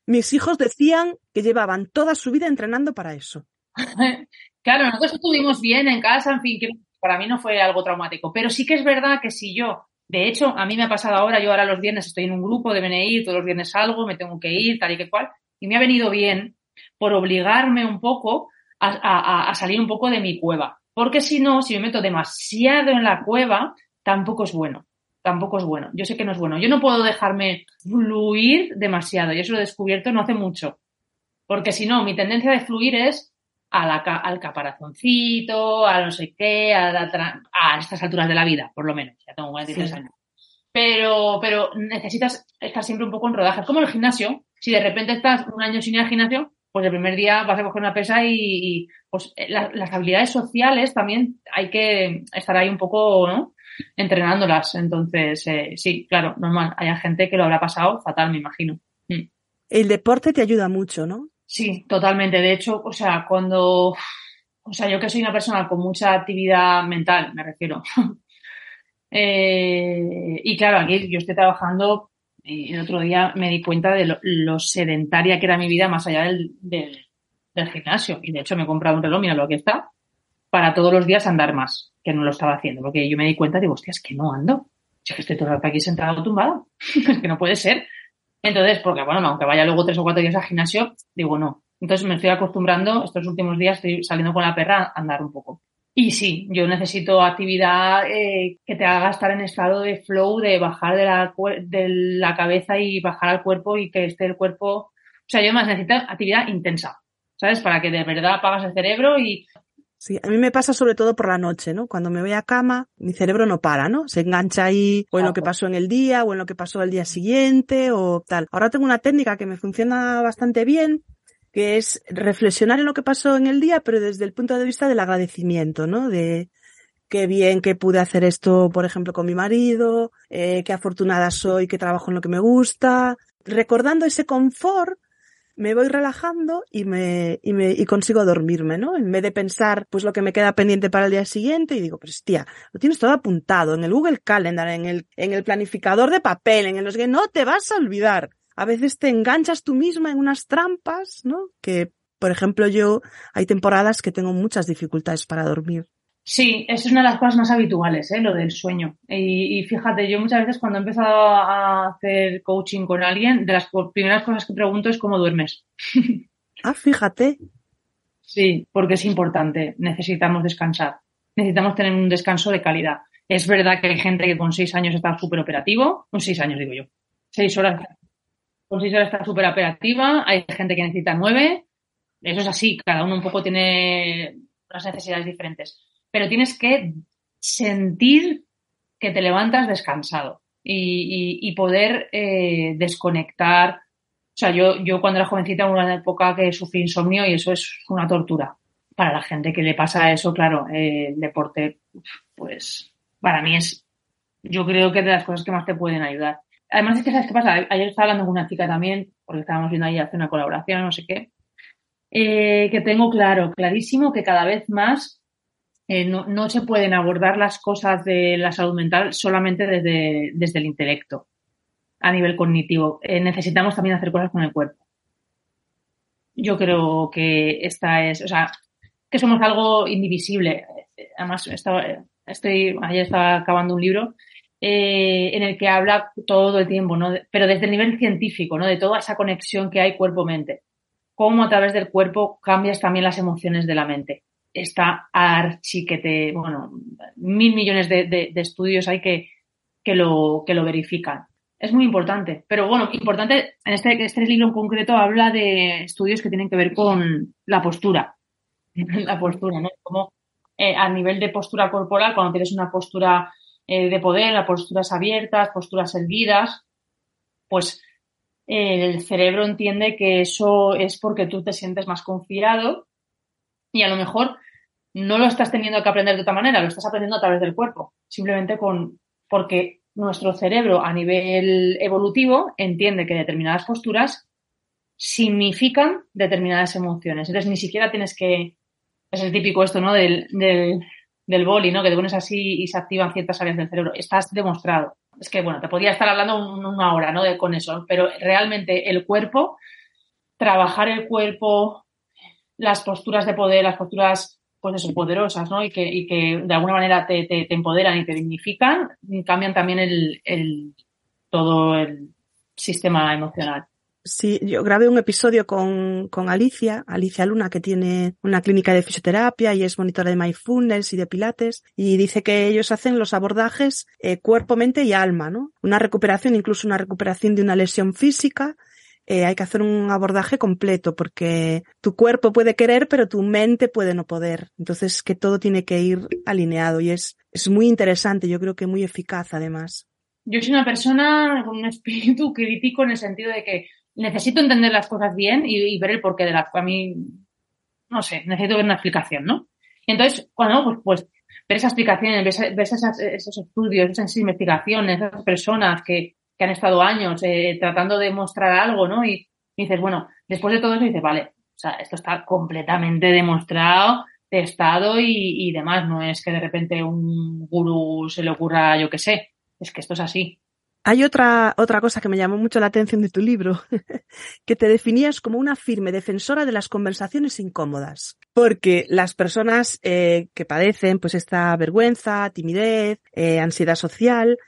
Speaker 1: Mis hijos decían que llevaban toda su vida entrenando para eso.
Speaker 2: claro, nosotros estuvimos bien en casa, en fin, que para mí no fue algo traumático, pero sí que es verdad que si yo, de hecho, a mí me ha pasado ahora, yo ahora los viernes estoy en un grupo de BNI, todos los viernes salgo, me tengo que ir, tal y que cual, y me ha venido bien por obligarme un poco a, salir un poco de mi cueva. Porque si no, si me meto demasiado en la cueva, tampoco es bueno. Tampoco es bueno. Yo sé que no es bueno. Yo no puedo dejarme fluir demasiado. Y eso lo he descubierto no hace mucho. Porque si no, mi tendencia de fluir es a la, al caparazoncito, a no sé qué, a, a, estas alturas de la vida, por lo menos. Ya tengo 43 años. Pero, pero necesitas estar siempre un poco en rodaje. Es como el gimnasio. Si de repente estás un año sin ir al gimnasio, pues el primer día vas a coger una pesa y, pues eh, las habilidades sociales también hay que estar ahí un poco, ¿no? Entrenándolas. Entonces, eh, sí, claro, normal. Hay gente que lo habrá pasado fatal, me imagino. Mm.
Speaker 1: El deporte te ayuda mucho, ¿no?
Speaker 2: Sí, totalmente. De hecho, o sea, cuando, o sea, yo que soy una persona con mucha actividad mental, me refiero. eh, y claro, aquí yo estoy trabajando y el otro día me di cuenta de lo, sedentaria que era mi vida más allá del, del, gimnasio. Y de hecho me he comprado un reloj, mira lo que está, para todos los días andar más, que no lo estaba haciendo. Porque yo me di cuenta, digo, hostia, es que no ando. Es que estoy todo el rato aquí sentado tumbado. es que no puede ser. Entonces, porque bueno, aunque vaya luego tres o cuatro días al gimnasio, digo no. Entonces me estoy acostumbrando, estos últimos días estoy saliendo con la perra a andar un poco. Y sí, yo necesito actividad eh, que te haga estar en estado de flow, de bajar de la, de la cabeza y bajar al cuerpo y que esté el cuerpo. O sea, yo más necesito actividad intensa, ¿sabes? Para que de verdad apagas el cerebro y.
Speaker 1: Sí, a mí me pasa sobre todo por la noche, ¿no? Cuando me voy a cama, mi cerebro no para, ¿no? Se engancha ahí o en lo que pasó en el día o en lo que pasó el día siguiente o tal. Ahora tengo una técnica que me funciona bastante bien, que es reflexionar en lo que pasó en el día, pero desde el punto de vista del agradecimiento, ¿no? De qué bien que pude hacer esto, por ejemplo, con mi marido, eh, qué afortunada soy, que trabajo en lo que me gusta. Recordando ese confort, me voy relajando y me, y me, y consigo dormirme, ¿no? En vez de pensar, pues lo que me queda pendiente para el día siguiente y digo, pues tía, lo tienes todo apuntado en el Google Calendar, en el, en el planificador de papel, en los que no te vas a olvidar a veces te enganchas tú misma en unas trampas, ¿no? Que, por ejemplo, yo hay temporadas que tengo muchas dificultades para dormir.
Speaker 2: Sí, es una de las cosas más habituales, ¿eh? lo del sueño. Y, fíjate, yo muchas veces cuando he empezado a hacer coaching con alguien, de las primeras cosas que pregunto es cómo duermes.
Speaker 1: ah, fíjate.
Speaker 2: Sí, porque es importante. Necesitamos descansar. Necesitamos tener un descanso de calidad. Es verdad que hay gente que con seis años está súper operativo, con seis años digo yo, seis horas con seis horas está súper operativa, hay gente que necesita nueve, eso es así, cada uno un poco tiene unas necesidades diferentes, pero tienes que sentir que te levantas descansado y, poder eh, desconectar. O sea, yo, yo cuando era jovencita, en una época que sufrí insomnio y eso es una tortura. Para la gente que le pasa eso, claro, eh, el deporte, pues para mí es, yo creo que es de las cosas que más te pueden ayudar. Además es que, ¿sabes qué pasa? Ayer estaba hablando con una chica también, porque estábamos viendo ahí hacer una colaboración, no sé qué, eh, que tengo claro, clarísimo que cada vez más eh, no, se pueden abordar las cosas de la salud mental solamente desde, desde el intelecto, a nivel cognitivo. Eh, necesitamos también hacer cosas con el cuerpo. Yo creo que esta es, o sea, que somos algo indivisible. Además, estaba, estoy, ayer estaba acabando un libro eh, en el que habla todo el tiempo, ¿no? Pero desde el nivel científico, ¿no? De toda esa conexión que hay cuerpo-mente. Cómo a través del cuerpo cambias también las emociones de la mente. Está archi que te, bueno, mil millones de, estudios hay que, que, lo, que lo verifican. Es muy importante. Pero bueno, importante, en este, este libro en concreto habla de estudios que tienen que ver con la postura. la postura, ¿no? Como eh, a nivel de postura corporal, cuando tienes una postura eh, de poder, a posturas abiertas, posturas erguidas, pues eh, el cerebro entiende que eso es porque tú te sientes más confiado y a lo mejor no lo estás teniendo que aprender de otra manera, lo estás aprendiendo a través del cuerpo, simplemente con porque nuestro cerebro a nivel evolutivo entiende que determinadas posturas significan determinadas emociones. Entonces ni siquiera tienes que, es el típico esto, ¿no? Del, del, del boli, ¿no? Que te pones así y se activan ciertas áreas del cerebro. Estás demostrado. Es que, bueno, te podría estar hablando una hora, ¿no? De, con eso, pero realmente el cuerpo trabajar el cuerpo, las posturas de poder, las posturas pues eso, poderosas, ¿no? Y que, y que de alguna manera te, te, empoderan y te dignifican, cambian también el, el, todo el sistema emocional.
Speaker 1: Sí, yo grabé un episodio con, con Alicia, Alicia Luna, que tiene una clínica de fisioterapia y es monitora de mindfulness y de pilates, y dice que ellos hacen los abordajes eh, cuerpo, mente y alma, ¿no? Una recuperación, incluso una recuperación de una lesión física, eh, hay que hacer un abordaje completo porque tu cuerpo puede querer, pero tu mente puede no poder. Entonces, que todo tiene que ir alineado y es, es muy interesante, yo creo que muy eficaz además.
Speaker 2: Yo soy una persona con un espíritu crítico en el sentido de que necesito entender las cosas bien y, ver el porqué de las cosas. A mí, no sé, necesito ver una explicación, ¿no? Y entonces, cuando, pues, pues ver esa explicación, ver, esos estudios, esas investigaciones, esas personas que, han estado años eh, tratando de mostrar algo, ¿no? Y, dices, bueno, después de todo eso dices, vale, o sea, esto está completamente demostrado, testado y, y demás. No es que de repente un gurú se le ocurra, yo qué sé, es que esto es así.
Speaker 1: Hay otra, otra cosa que me llamó mucho la atención de tu libro, que te definías como una firme defensora de las conversaciones incómodas. Porque las personas eh, que padecen pues esta vergüenza, timidez, eh, ansiedad social,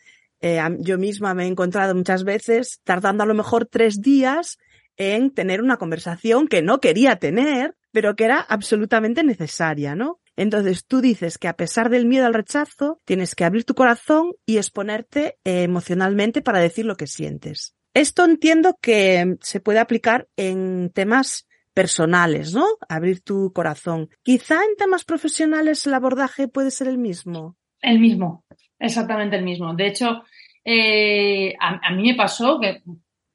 Speaker 1: eh, yo misma me he encontrado muchas veces tardando a lo mejor tres días en tener una conversación que no quería tener, pero que era absolutamente necesaria, ¿no? Entonces tú dices que a pesar del miedo al rechazo, tienes que abrir tu corazón y exponerte eh, emocionalmente para decir lo que sientes. Esto entiendo que se puede aplicar en temas personales, ¿no? Abrir tu corazón. Quizá en temas profesionales el abordaje puede ser el mismo.
Speaker 2: El mismo, exactamente el mismo. De hecho, eh, a, mí me pasó que,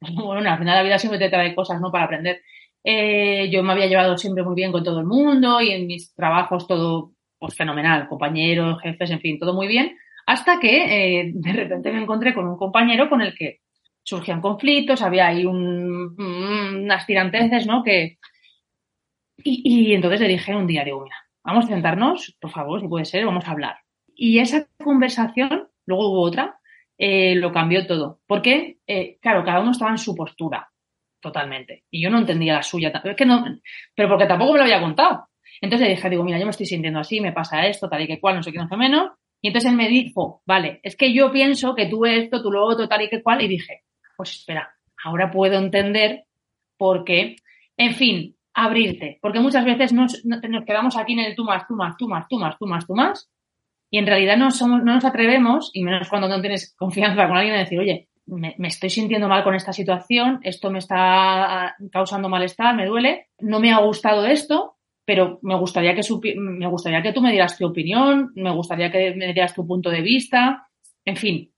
Speaker 2: bueno, al final la vida siempre te trae cosas, ¿no? Para aprender. Eh, yo me había llevado siempre muy bien con todo el mundo y en mis trabajos todo, pues fenomenal, compañeros, jefes, en fin, todo muy bien, hasta que eh, de repente me encontré con un compañero con el que surgían conflictos, había ahí un, unas tiranteces, ¿no? Que, y, y entonces le dije un día, digo, mira, vamos a sentarnos, por favor, si puede ser, vamos a hablar. Y esa conversación, luego hubo otra, eh, lo cambió todo. Porque, eh, claro, cada uno estaba en su postura, totalmente. Y yo no entendía la suya. Es que no, pero porque tampoco me lo había contado. Entonces le dije, digo, mira, yo me estoy sintiendo así, me pasa esto, tal y que cual, no sé qué, no sé menos. Y entonces él me dijo, vale, es que yo pienso que tú esto, tú lo otro, tal y que cual. Y dije, pues espera, ahora puedo entender por qué. En fin, abrirte. Porque muchas veces nos, nos quedamos aquí en el tú más, tú más, tú más, tú más, tú más, tú más y en realidad no, somos, no nos atrevemos, y menos cuando no tienes confianza con alguien, a decir, oye, me, estoy sintiendo mal con esta situación, esto me está causando malestar, me duele, no me ha gustado esto, pero me gustaría que, me gustaría que tú me dieras tu opinión, me gustaría que me dieras tu punto de vista, en fin,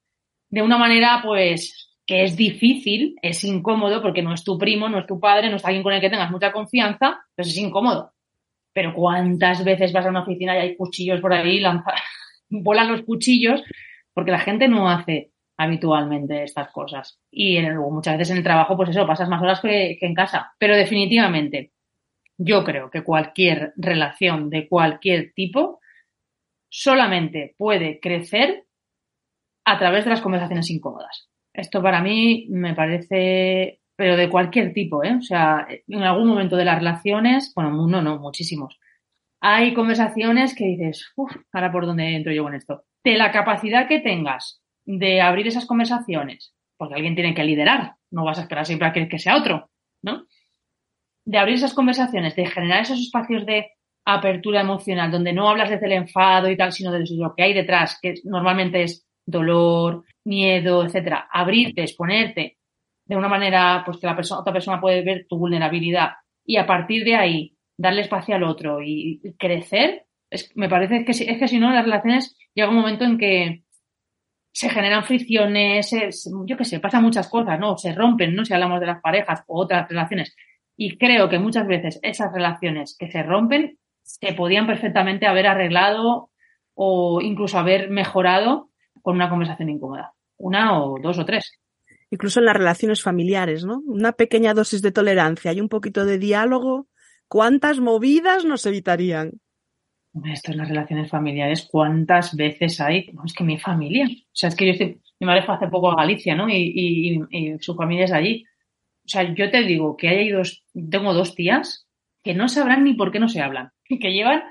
Speaker 2: de una manera pues que es difícil, es incómodo porque no es tu primo, no es tu padre, no es alguien con el que tengas mucha confianza, pues es incómodo. Pero ¿cuántas veces vas a una oficina y hay cuchillos por ahí lanzados? Volan los cuchillos porque la gente no hace habitualmente estas cosas. Y luego muchas veces en el trabajo, pues eso, pasas más horas que, en casa. Pero definitivamente, yo creo que cualquier relación de cualquier tipo solamente puede crecer a través de las conversaciones incómodas. Esto para mí me parece, pero de cualquier tipo, ¿eh? O sea, en algún momento de las relaciones, bueno, no, no, muchísimos hay conversaciones que dices, uff, ahora por dónde entro yo con esto. De la capacidad que tengas de abrir esas conversaciones, porque alguien tiene que liderar, no vas a esperar siempre a que, sea otro, ¿no? De abrir esas conversaciones, de generar esos espacios de apertura emocional, donde no hablas desde el enfado y tal, sino de lo que hay detrás, que normalmente es dolor, miedo, etcétera. Abrirte, exponerte de una manera, pues que la persona, otra persona puede ver tu vulnerabilidad y a partir de ahí darle espacio al otro y crecer, me parece que, es que si no, las relaciones llega un momento en que se generan fricciones, yo qué sé, pasan muchas cosas, ¿no? Se rompen, ¿no? Si hablamos de las parejas o otras relaciones. Y creo que muchas veces esas relaciones que se rompen se podían perfectamente haber arreglado o incluso haber mejorado con una conversación incómoda. Una o dos o tres.
Speaker 1: Incluso en las relaciones familiares, ¿no? Una pequeña dosis de tolerancia y un poquito de diálogo ¿Cuántas movidas nos evitarían?
Speaker 2: Esto en las relaciones familiares, ¿cuántas veces hay? es que mi familia. O sea, es que yo estoy, mi madre fue hace poco a Galicia, ¿no? Y, su familia es allí. O sea, yo te digo que hay dos, tengo dos tías que no sabrán ni por qué no se hablan, que llevan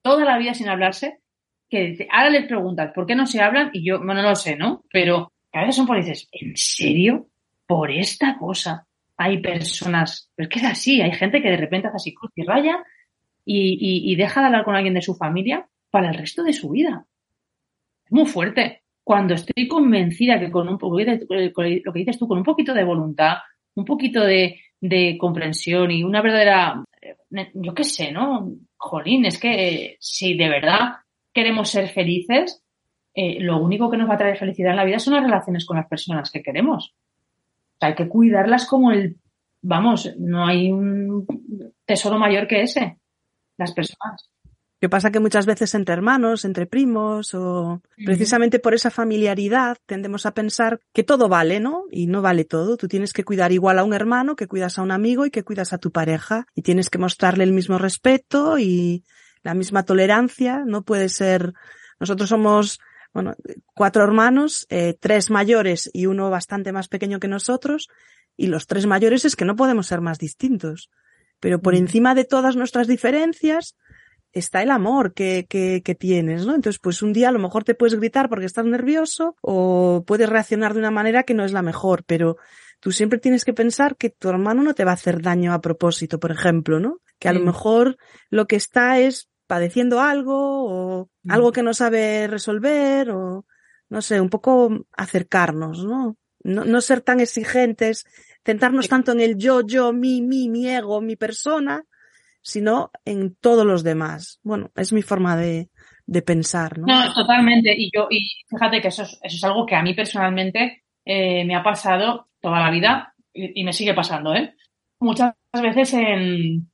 Speaker 2: toda la vida sin hablarse, que ahora les preguntas por qué no se hablan y yo, bueno, no lo sé, ¿no? Pero a veces son por ¿en serio? Por esta cosa hay personas, pero es que es así, hay gente que de repente hace así cruz y raya y, deja de hablar con alguien de su familia para el resto de su vida. Es muy fuerte. Cuando estoy convencida que con un poco lo que dices tú, con un poquito de voluntad, un poquito de, comprensión y una verdadera, yo qué sé, ¿no? Jolín, es que si de verdad queremos ser felices, eh, lo único que nos va a traer felicidad en la vida son las relaciones con las personas que queremos. Hay que cuidarlas como el, vamos, no hay un tesoro mayor que ese, las personas.
Speaker 1: ¿Qué pasa que muchas veces entre hermanos, entre primos o precisamente por esa familiaridad tendemos a pensar que todo vale, ¿no? Y no vale todo. Tú tienes que cuidar igual a un hermano que cuidas a un amigo y que cuidas a tu pareja y tienes que mostrarle el mismo respeto y la misma tolerancia. No puede ser, nosotros somos, bueno, cuatro hermanos, eh, tres mayores y uno bastante más pequeño que nosotros y los tres mayores es que no podemos ser más distintos. Pero por encima de todas nuestras diferencias, está el amor que, que, que, tienes, ¿no? Entonces, pues un día a lo mejor te puedes gritar porque estás nervioso o puedes reaccionar de una manera que no es la mejor, pero tú siempre tienes que pensar que tu hermano no te va a hacer daño a propósito, por ejemplo, ¿no? Que a lo mejor lo que está es padeciendo algo o mm. algo que no sabe resolver o no sé, un poco acercarnos, ¿no? No, no ser tan exigentes, centrarnos tanto en el yo, yo, mi, mi, mi ego, mi persona, sino en todos los demás. Bueno, es mi forma de, de pensar, ¿no?
Speaker 2: No, totalmente. Y yo, y fíjate que eso es, eso es algo que a mí personalmente eh, me ha pasado toda la vida y, y, me sigue pasando, ¿eh? Muchas veces en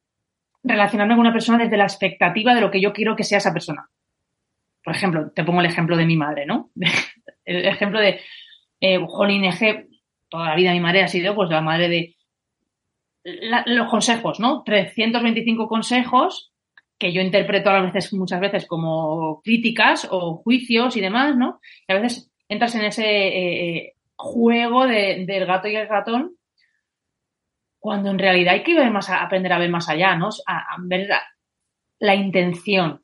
Speaker 2: relacionarme con una persona desde la expectativa de lo que yo quiero que sea esa persona. Por ejemplo, te pongo el ejemplo de mi madre, ¿no? el ejemplo de, eh, Jolín, toda la vida mi madre ha sido pues la madre de los consejos, ¿no? 325 consejos que yo interpreto a veces, muchas veces como críticas o juicios y demás, ¿no? Y a veces entras en ese eh, eh, juego de, del gato y el ratón, cuando en realidad hay que ver más, aprender a ver más allá, ¿no? A, ver la, intención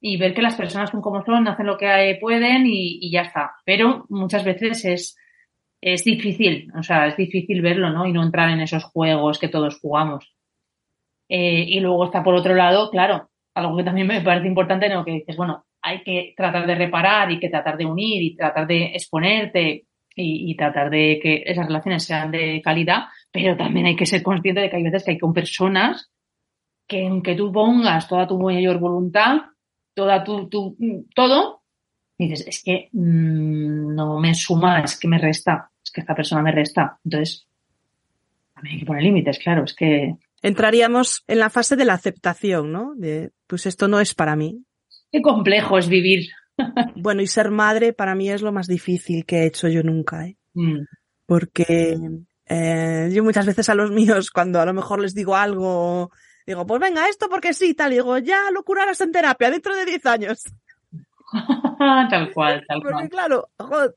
Speaker 2: y ver que las personas son como son, hacen lo que pueden y, y ya está. Pero muchas veces es es difícil, o sea, es difícil verlo, ¿no? Y no entrar en esos juegos que todos jugamos. Eh, y luego está por otro lado, claro, algo que también me parece importante, ¿no? Que dices, bueno, hay que tratar de reparar y que tratar de unir y tratar de exponerte y, y, tratar de que esas relaciones sean de calidad, pero también hay que ser consciente de que hay veces que hay con personas que aunque tú pongas toda tu mayor voluntad, toda tu, tu todo, dices, es que mmm, no me suma, es que me resta, es que esta persona me resta. Entonces, también hay que poner límites, claro, es que...
Speaker 1: Entraríamos en la fase de la aceptación, ¿no? De, pues esto no es para mí.
Speaker 2: Qué complejo es vivir.
Speaker 1: bueno, y ser madre para mí es lo más difícil que he hecho yo nunca, ¿eh? Mm. Porque eh, yo muchas veces a los míos, cuando a lo mejor les digo algo, digo, pues venga, esto porque sí, tal, y digo, ya lo curarás en terapia dentro de 10 años.
Speaker 2: tal cual, tal
Speaker 1: Porque,
Speaker 2: cual.
Speaker 1: claro,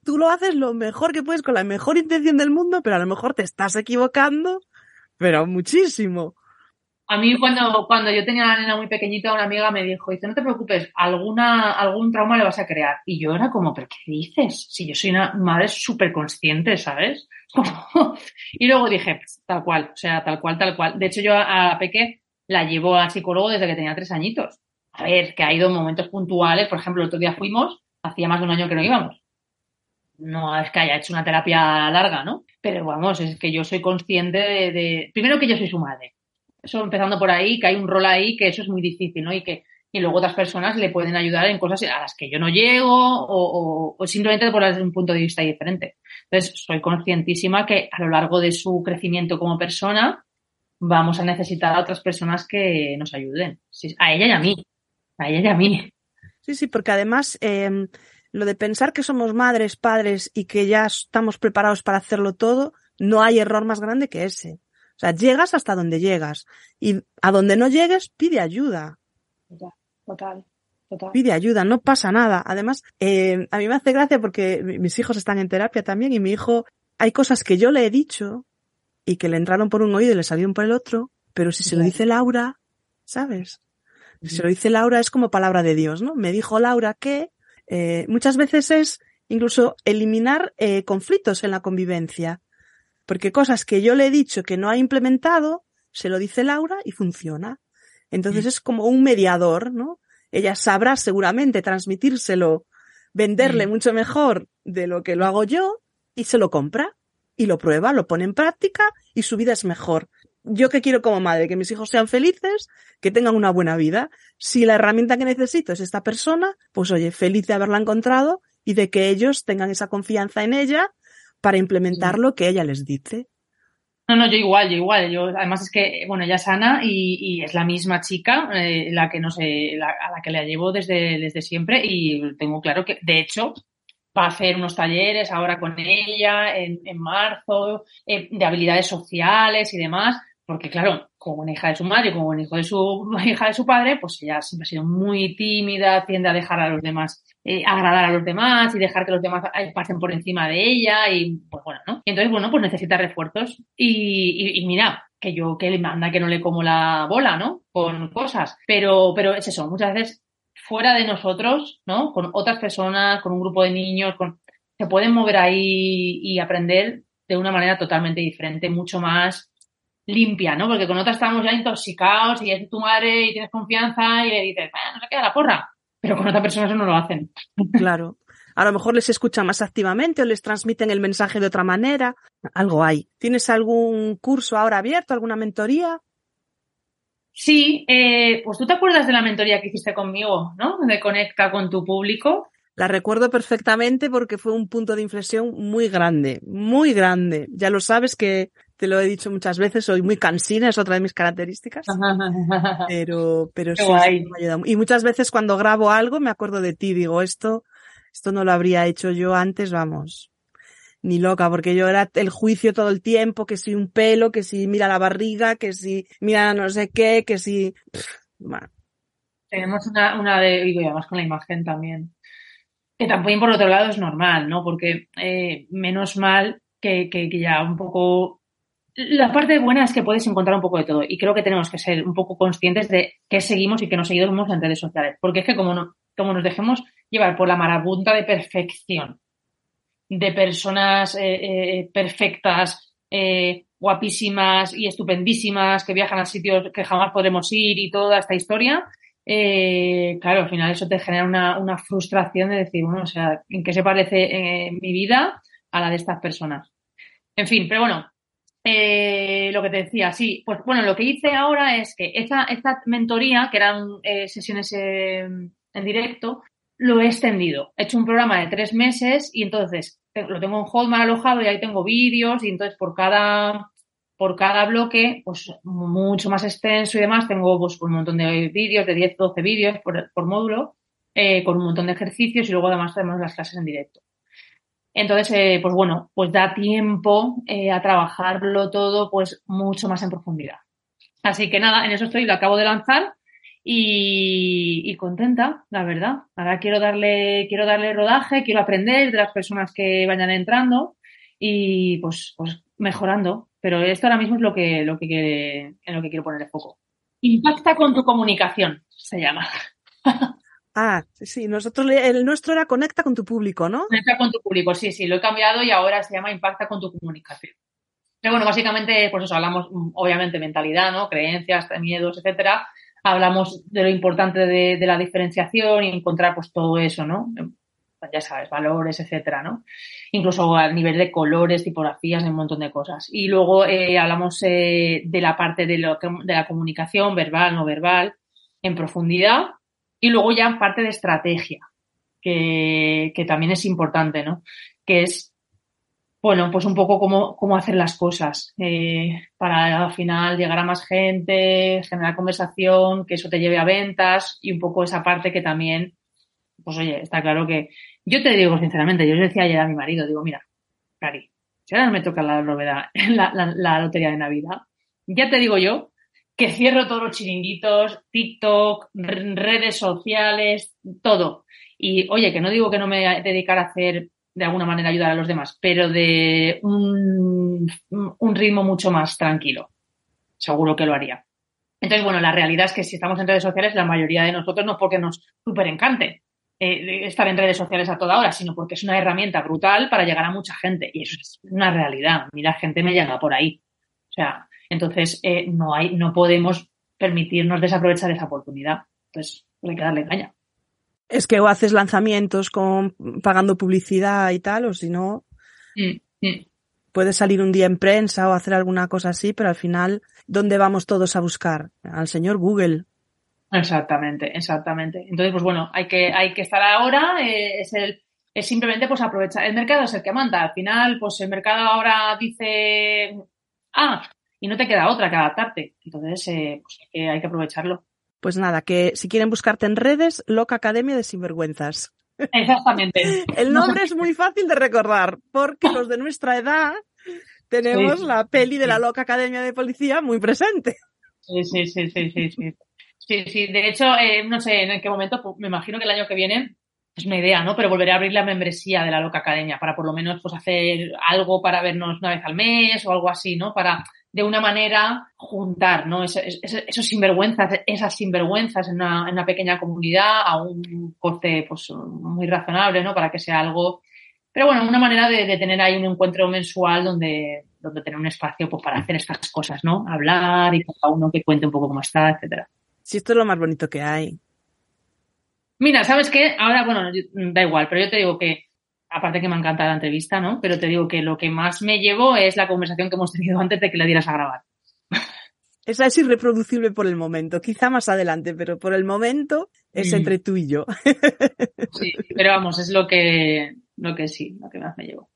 Speaker 1: tú lo haces lo mejor que puedes con la mejor intención del mundo, pero a lo mejor te estás equivocando, pero muchísimo.
Speaker 2: A mí cuando, cuando yo tenía a la nena muy pequeñita, una amiga me dijo, dice, no te preocupes, alguna, algún trauma le vas a crear. Y yo era como, ¿pero qué dices? Si yo soy una madre súper consciente, ¿sabes? y luego dije, tal cual, o sea, tal cual, tal cual. De hecho, yo a, a Peque la llevo al psicólogo desde que tenía tres añitos a ver, que ha ido en momentos puntuales, por ejemplo, el otro día fuimos, hacía más de un año que no íbamos. No es que haya hecho una terapia larga, ¿no? Pero vamos, es que yo soy consciente de, primero que yo soy su madre. Eso empezando por ahí, que hay un rol ahí, que eso es muy difícil, ¿no? Y que y luego otras personas le pueden ayudar en cosas a las que yo no llego o, simplemente por un punto de vista diferente. Entonces, soy conscientísima que a lo largo de su crecimiento como persona vamos a necesitar a otras personas que nos ayuden, a ella y a mí, a ella y a mí.
Speaker 1: Sí, sí, porque además eh, lo de pensar que somos madres, padres y que ya estamos preparados para hacerlo todo, no hay error más grande que ese. O sea, llegas hasta donde llegas y a donde no llegues pide ayuda.
Speaker 2: Total. Total.
Speaker 1: Pide ayuda, no pasa nada. Además, eh, a mí me hace gracia porque mis hijos están en terapia también y mi hijo, hay cosas que yo le he dicho y que le entraron por un oído y le salieron por el otro, pero si se lo dice Laura, ¿sabes? Si se lo dice Laura es como palabra de Dios, ¿no? Me dijo Laura que eh, muchas veces es incluso eliminar eh, conflictos en la convivencia, porque cosas que yo le he dicho que no ha implementado, se lo dice Laura y funciona. Entonces es como un mediador, ¿no? Ella sabrá seguramente transmitírselo, venderle mucho mejor de lo que lo hago yo y se lo compra y lo prueba, lo pone en práctica y su vida es mejor. Yo que quiero como madre, que mis hijos sean felices, que tengan una buena vida. Si la herramienta que necesito es esta persona, pues oye, feliz de haberla encontrado y de que ellos tengan esa confianza en ella para implementar lo que ella les dice.
Speaker 2: No, no, yo igual, yo igual. Yo, además es que, bueno, ella es Ana y, es la misma chica, eh, la que no sé, a la que la llevo desde, desde siempre y tengo claro que, de hecho, va a hacer unos talleres ahora con ella en, en marzo eh, de habilidades sociales y demás, porque claro, como una hija de su madre, como un hijo de su hija de su padre, pues ella siempre ha sido muy tímida, tiende a dejar a los demás eh, agradar a los demás y dejar que los demás eh, pasen por encima de ella y pues bueno, ¿no? Y entonces, bueno, pues necesita refuerzos y, y, mira, que yo que le manda que no le como la bola, ¿no? Con cosas. Pero, pero es eso, muchas veces fuera de nosotros, ¿no? Con otras personas, con un grupo de niños, con, se pueden mover ahí y aprender de una manera totalmente diferente, mucho más limpia, ¿no? Porque con otras estamos ya intoxicados y es tu madre y tienes confianza y le dices, no se queda la porra pero con otra persona eso no lo hacen.
Speaker 1: Claro. A lo mejor les escuchan más activamente o les transmiten el mensaje de otra manera. Algo hay. ¿Tienes algún curso ahora abierto, alguna mentoría?
Speaker 2: Sí, eh, pues tú te acuerdas de la mentoría que hiciste conmigo, ¿no? De Conecta con tu público.
Speaker 1: La recuerdo perfectamente porque fue un punto de inflexión muy grande, muy grande. Ya lo sabes que te lo he dicho muchas veces, soy muy cansina, es otra de mis características. pero, pero sí, me ayudado. Y muchas veces cuando grabo algo me acuerdo de ti, digo, esto, esto no lo habría hecho yo antes, vamos. Ni loca, porque yo era el juicio todo el tiempo, que si un pelo, que si mira la barriga, que si mira no sé qué, que si...
Speaker 2: Tenemos una, una de, y además con la imagen también. Que también por otro lado es normal, ¿no? Porque eh, menos mal que, que, que ya un poco la parte buena es que puedes encontrar un poco de todo y creo que tenemos que ser un poco conscientes de qué seguimos y qué no seguimos en redes sociales. Porque es que como, no, como nos dejemos llevar por la marabunta de perfección, de personas eh, eh, perfectas, eh, guapísimas y estupendísimas que viajan a sitios que jamás podremos ir y toda esta historia, claro, al final eso te genera una, una, frustración de decir, bueno, o sea, ¿en qué se parece mi vida a la de estas personas? En fin, pero bueno, eh, lo que te decía, sí, pues bueno, lo que hice ahora es que esta, esta mentoría, que eran eh, sesiones en directo, lo he extendido. He hecho un programa de tres meses y entonces lo tengo en Hotmart alojado y ahí tengo vídeos y entonces por cada, por cada bloque, pues mucho más extenso y demás, tengo pues un montón de vídeos, de 10, 12 vídeos por, por módulo, eh, con un montón de ejercicios y luego además tenemos las clases en directo. Entonces, eh, pues bueno, pues da tiempo eh, a trabajarlo todo pues mucho más en profundidad. Así que nada, en eso estoy, lo acabo de lanzar y, contenta, la verdad. Ahora quiero darle, quiero darle rodaje, quiero aprender de las personas que vayan entrando y pues, pues mejorando. Pero esto ahora mismo es lo que, lo que, en lo que quiero poner el foco. Impacta con tu comunicación, se llama.
Speaker 1: Ah, sí, nosotros, el nuestro era conecta con tu público, ¿no?
Speaker 2: Conecta con tu público, sí, sí, lo he cambiado y ahora se llama impacta con tu comunicación. Pero bueno, básicamente, pues eso, hablamos, mm, obviamente, mentalidad, ¿no? Creencias, miedos, etcétera. Hablamos de lo importante de, la diferenciación y encontrar, pues, todo eso, ¿no? Ya sabes, valores, etcétera, ¿no? Incluso a nivel de colores, tipografías, un montón de cosas. Y luego eh, hablamos eh, de la parte de, lo de la comunicación verbal, no verbal, en profundidad y luego ya parte de estrategia, que, que también es importante, ¿no? Que es, bueno, pues un poco cómo, cómo hacer las cosas eh, para al final llegar a más gente, generar conversación, que eso te lleve a ventas y un poco esa parte que también, pues oye, está claro que yo te digo sinceramente, yo le decía ayer a mi marido, digo, mira, Cari, si ahora me toca la novedad, la lotería de Navidad, ya te digo yo que cierro todos los chiringuitos, TikTok, redes sociales, todo. Y oye, que no digo que no me dedicar a hacer de alguna manera ayudar a los demás, pero de un, un ritmo mucho más tranquilo. Seguro que lo haría. Entonces, bueno, la realidad es que si estamos en redes sociales, la mayoría de nosotros no es porque nos súper encante eh, estar en redes sociales a toda hora, sino porque es una herramienta brutal para llegar a mucha gente. Y eso es una realidad. Mira, gente me llega por ahí. O sea, entonces eh, no hay, no podemos permitirnos desaprovechar esa oportunidad. Entonces, hay que darle caña.
Speaker 1: Es que o haces lanzamientos con pagando publicidad y tal, o si no, mm, mm. puedes salir un día en prensa o hacer alguna cosa así, pero al final, ¿dónde vamos todos a buscar? Al señor Google.
Speaker 2: Exactamente, exactamente. Entonces, pues bueno, hay que, hay que estar ahora, eh, es el, es simplemente pues aprovechar. El mercado es el que manda. Al final, pues el mercado ahora dice, ah, y no te queda otra que adaptarte. Entonces, eh, pues hay que aprovecharlo.
Speaker 1: Pues nada, que si quieren buscarte en redes, Loca Academia de Sinvergüenzas.
Speaker 2: Exactamente.
Speaker 1: El nombre es muy fácil de recordar, porque los de nuestra edad tenemos la peli de la Loca Academia de Policía muy presente.
Speaker 2: Sí, sí, sí, sí, sí. sí. Sí, sí, de hecho, eh, no sé en qué momento, pues, me imagino que el año que viene es una idea, ¿no? Pero volveré a abrir la membresía de la Loca Academia para por lo menos pues hacer algo para vernos una vez al mes o algo así, ¿no? Para de una manera juntar, ¿no? esos sinvergüenzas, esas sinvergüenzas en una, en una, pequeña comunidad a un coste pues muy razonable, ¿no? Para que sea algo. Pero bueno, una manera de, de tener ahí un encuentro mensual donde, donde tener un espacio pues, para hacer estas cosas, ¿no? Hablar y cada uno que cuente un poco cómo está, etcétera.
Speaker 1: Si esto es lo más bonito que hay.
Speaker 2: Mira, ¿sabes qué? Ahora, bueno, da igual, pero yo te digo que aparte que me encanta la entrevista, ¿no? Pero te digo que lo que más me llevo es la conversación que hemos tenido antes de que la dieras a grabar.
Speaker 1: Esa es irreproducible por el momento, quizá más adelante, pero por el momento es entre tú y yo.
Speaker 2: Sí, pero vamos, es lo que, lo que sí, lo que más me llevo.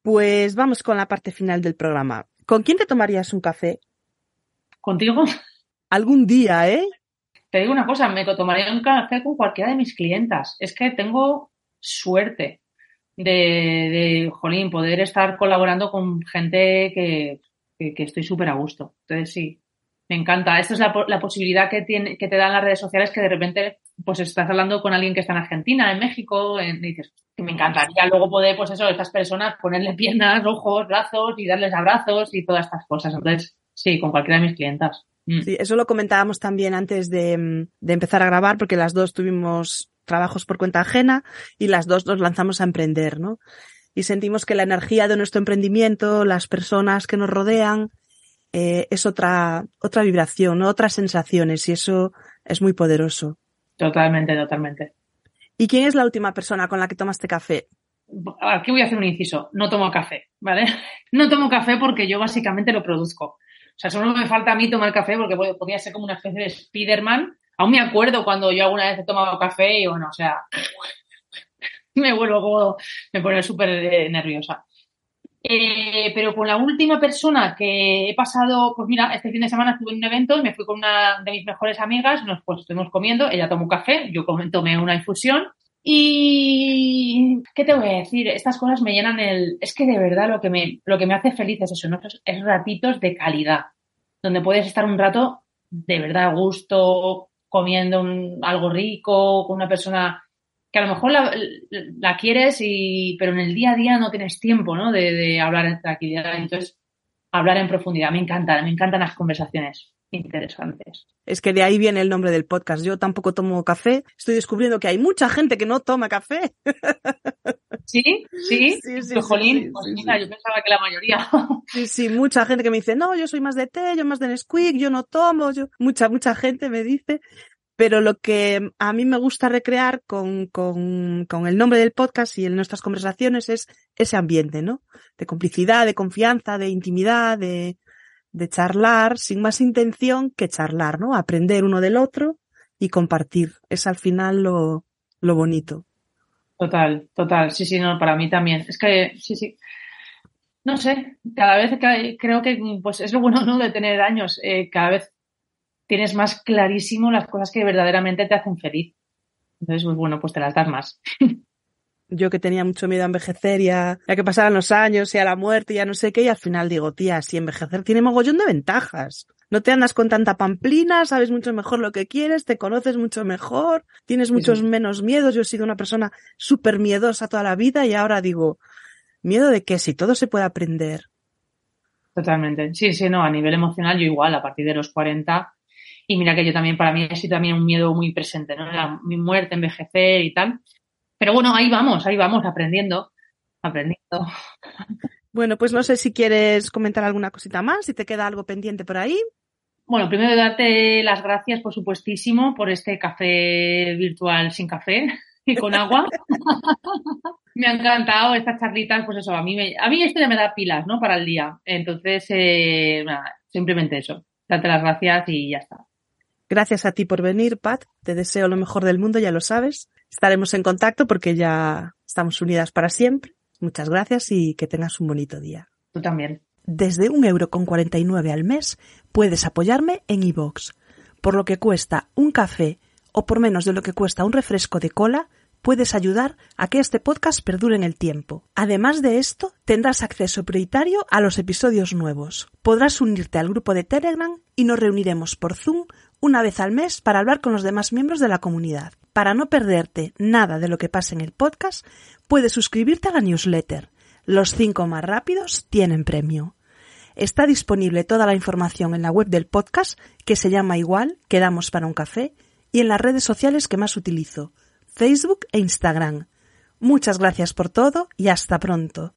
Speaker 1: Pues vamos con la parte final del programa. ¿Con quién te tomarías un café?
Speaker 2: ¿Contigo?
Speaker 1: Algún día, ¿eh?
Speaker 2: Te digo una cosa, me tomaría un café con cualquiera de mis clientas. Es que tengo suerte de, de jolín, poder estar colaborando con gente que, que, estoy súper a gusto. Entonces, sí, me encanta. Esta es la, la, posibilidad que, tiene, que te dan las redes sociales que de repente pues estás hablando con alguien que está en Argentina, en México, y dices, que me encantaría luego poder, pues eso, estas personas ponerle piernas, ojos, brazos y darles abrazos y todas estas cosas. Entonces, sí, con cualquiera de mis clientas.
Speaker 1: Mm. Sí, eso lo comentábamos también antes de, de empezar a grabar, porque las dos tuvimos trabajos por cuenta ajena y las dos nos lanzamos a emprender, ¿no? Y sentimos que la energía de nuestro emprendimiento, las personas que nos rodean, eh, es otra, otra vibración, otras sensaciones y eso es muy poderoso.
Speaker 2: Totalmente, totalmente.
Speaker 1: ¿Y quién es la última persona con la que tomaste café?
Speaker 2: Aquí voy a hacer un inciso. No tomo café, ¿vale? No tomo café porque yo básicamente lo produzco. O sea, solo me falta a mí tomar café porque podría ser como una especie de Spiderman Aún me acuerdo cuando yo alguna vez he tomado café y bueno, o sea, me vuelvo como, me pone súper eh, nerviosa. Eh, pero con la última persona que he pasado, pues mira, este fin de semana estuve en un evento y me fui con una de mis mejores amigas, nos pues estuvimos comiendo, ella tomó café, yo tomé una infusión y ¿qué te voy a decir? Estas cosas me llenan el, es que de verdad lo que me, lo que me hace feliz es eso, ¿no? es ratitos de calidad, donde puedes estar un rato de verdad a gusto, comiendo un, algo rico con una persona que a lo mejor la, la, quieres y pero en el día a día no tienes tiempo ¿no? de, de hablar en tranquilidad entonces hablar en profundidad me encanta me encantan las conversaciones interesantes.
Speaker 1: Es que de ahí viene el nombre del podcast. Yo tampoco tomo café. Estoy descubriendo que hay mucha gente que no toma café.
Speaker 2: ¿Sí? ¿Sí? sí, sí, Jolín, pues mira, yo pensaba que la mayoría.
Speaker 1: Sí, sí, mucha gente que me dice, no, yo soy más de té, yo más de Nesquik, yo no tomo, yo... Mucha, mucha gente me dice. Pero lo que a mí me gusta recrear con, con, con el nombre del podcast y en nuestras conversaciones es ese ambiente, ¿no? De complicidad, de confianza, de intimidad, de, de charlar sin más intención que charlar, ¿no? Aprender uno del otro y compartir. Es al final lo, lo bonito.
Speaker 2: Total, total. Sí, sí, no, para mí también. Es que, sí, sí. No sé, cada vez creo que pues es lo bueno ¿no? de tener años. Eh, cada vez tienes más clarísimo las cosas que verdaderamente te hacen feliz. Entonces, pues bueno, pues te las das más.
Speaker 1: yo que tenía mucho miedo a envejecer y a, que pasaran los años y a la muerte y a no sé qué, y al final digo, tía, si envejecer tiene mogollón de ventajas. No te andas con tanta pamplina, sabes mucho mejor lo que quieres, te conoces mucho mejor, tienes muchos menos miedos. Yo he sido una persona súper miedosa toda la vida y ahora digo, ¿miedo de qué? Si todo se puede aprender.
Speaker 2: Totalmente. Sí, sí, no, a nivel emocional yo igual, a partir de los 40. Y mira que yo también, para mí ha sido también un miedo muy presente, ¿no? La, mi muerte, envejecer y tal. Pero bueno, ahí vamos, ahí vamos, aprendiendo, aprendiendo.
Speaker 1: Bueno, pues no sé si quieres comentar alguna cosita más, si te queda algo pendiente por ahí.
Speaker 2: Bueno, primero darte las gracias, por supuestísimo, por este café virtual sin café y con agua. me ha encantado estas charlitas, pues eso, a mí, me, a mí esto ya me da pilas, ¿no? Para el día. Entonces, eh, nada, simplemente eso. Date las gracias y ya está.
Speaker 1: Gracias a ti por venir, Pat. Te deseo lo mejor del mundo, ya lo sabes. Estaremos en contacto porque ya estamos unidas para siempre. Muchas gracias y que tengas un bonito día.
Speaker 2: Tú también.
Speaker 1: Desde un euro con 49 al mes puedes apoyarme en iVoox. Por lo que cuesta un café o por menos de lo que cuesta un refresco de cola, puedes ayudar a que este podcast perdure en el tiempo. Además de esto, tendrás acceso prioritario a los episodios nuevos. Podrás unirte al grupo de Telegram y nos reuniremos por Zoom una vez al mes para hablar con los demás miembros de la comunidad. Para no perderte nada de lo que pasa en el podcast, puedes suscribirte a la newsletter. Los cinco más rápidos tienen premio. Está disponible toda la información en la web del podcast, que se llama igual, Quedamos para un café, y en las redes sociales que más utilizo, Facebook e Instagram. Muchas gracias por todo y hasta pronto.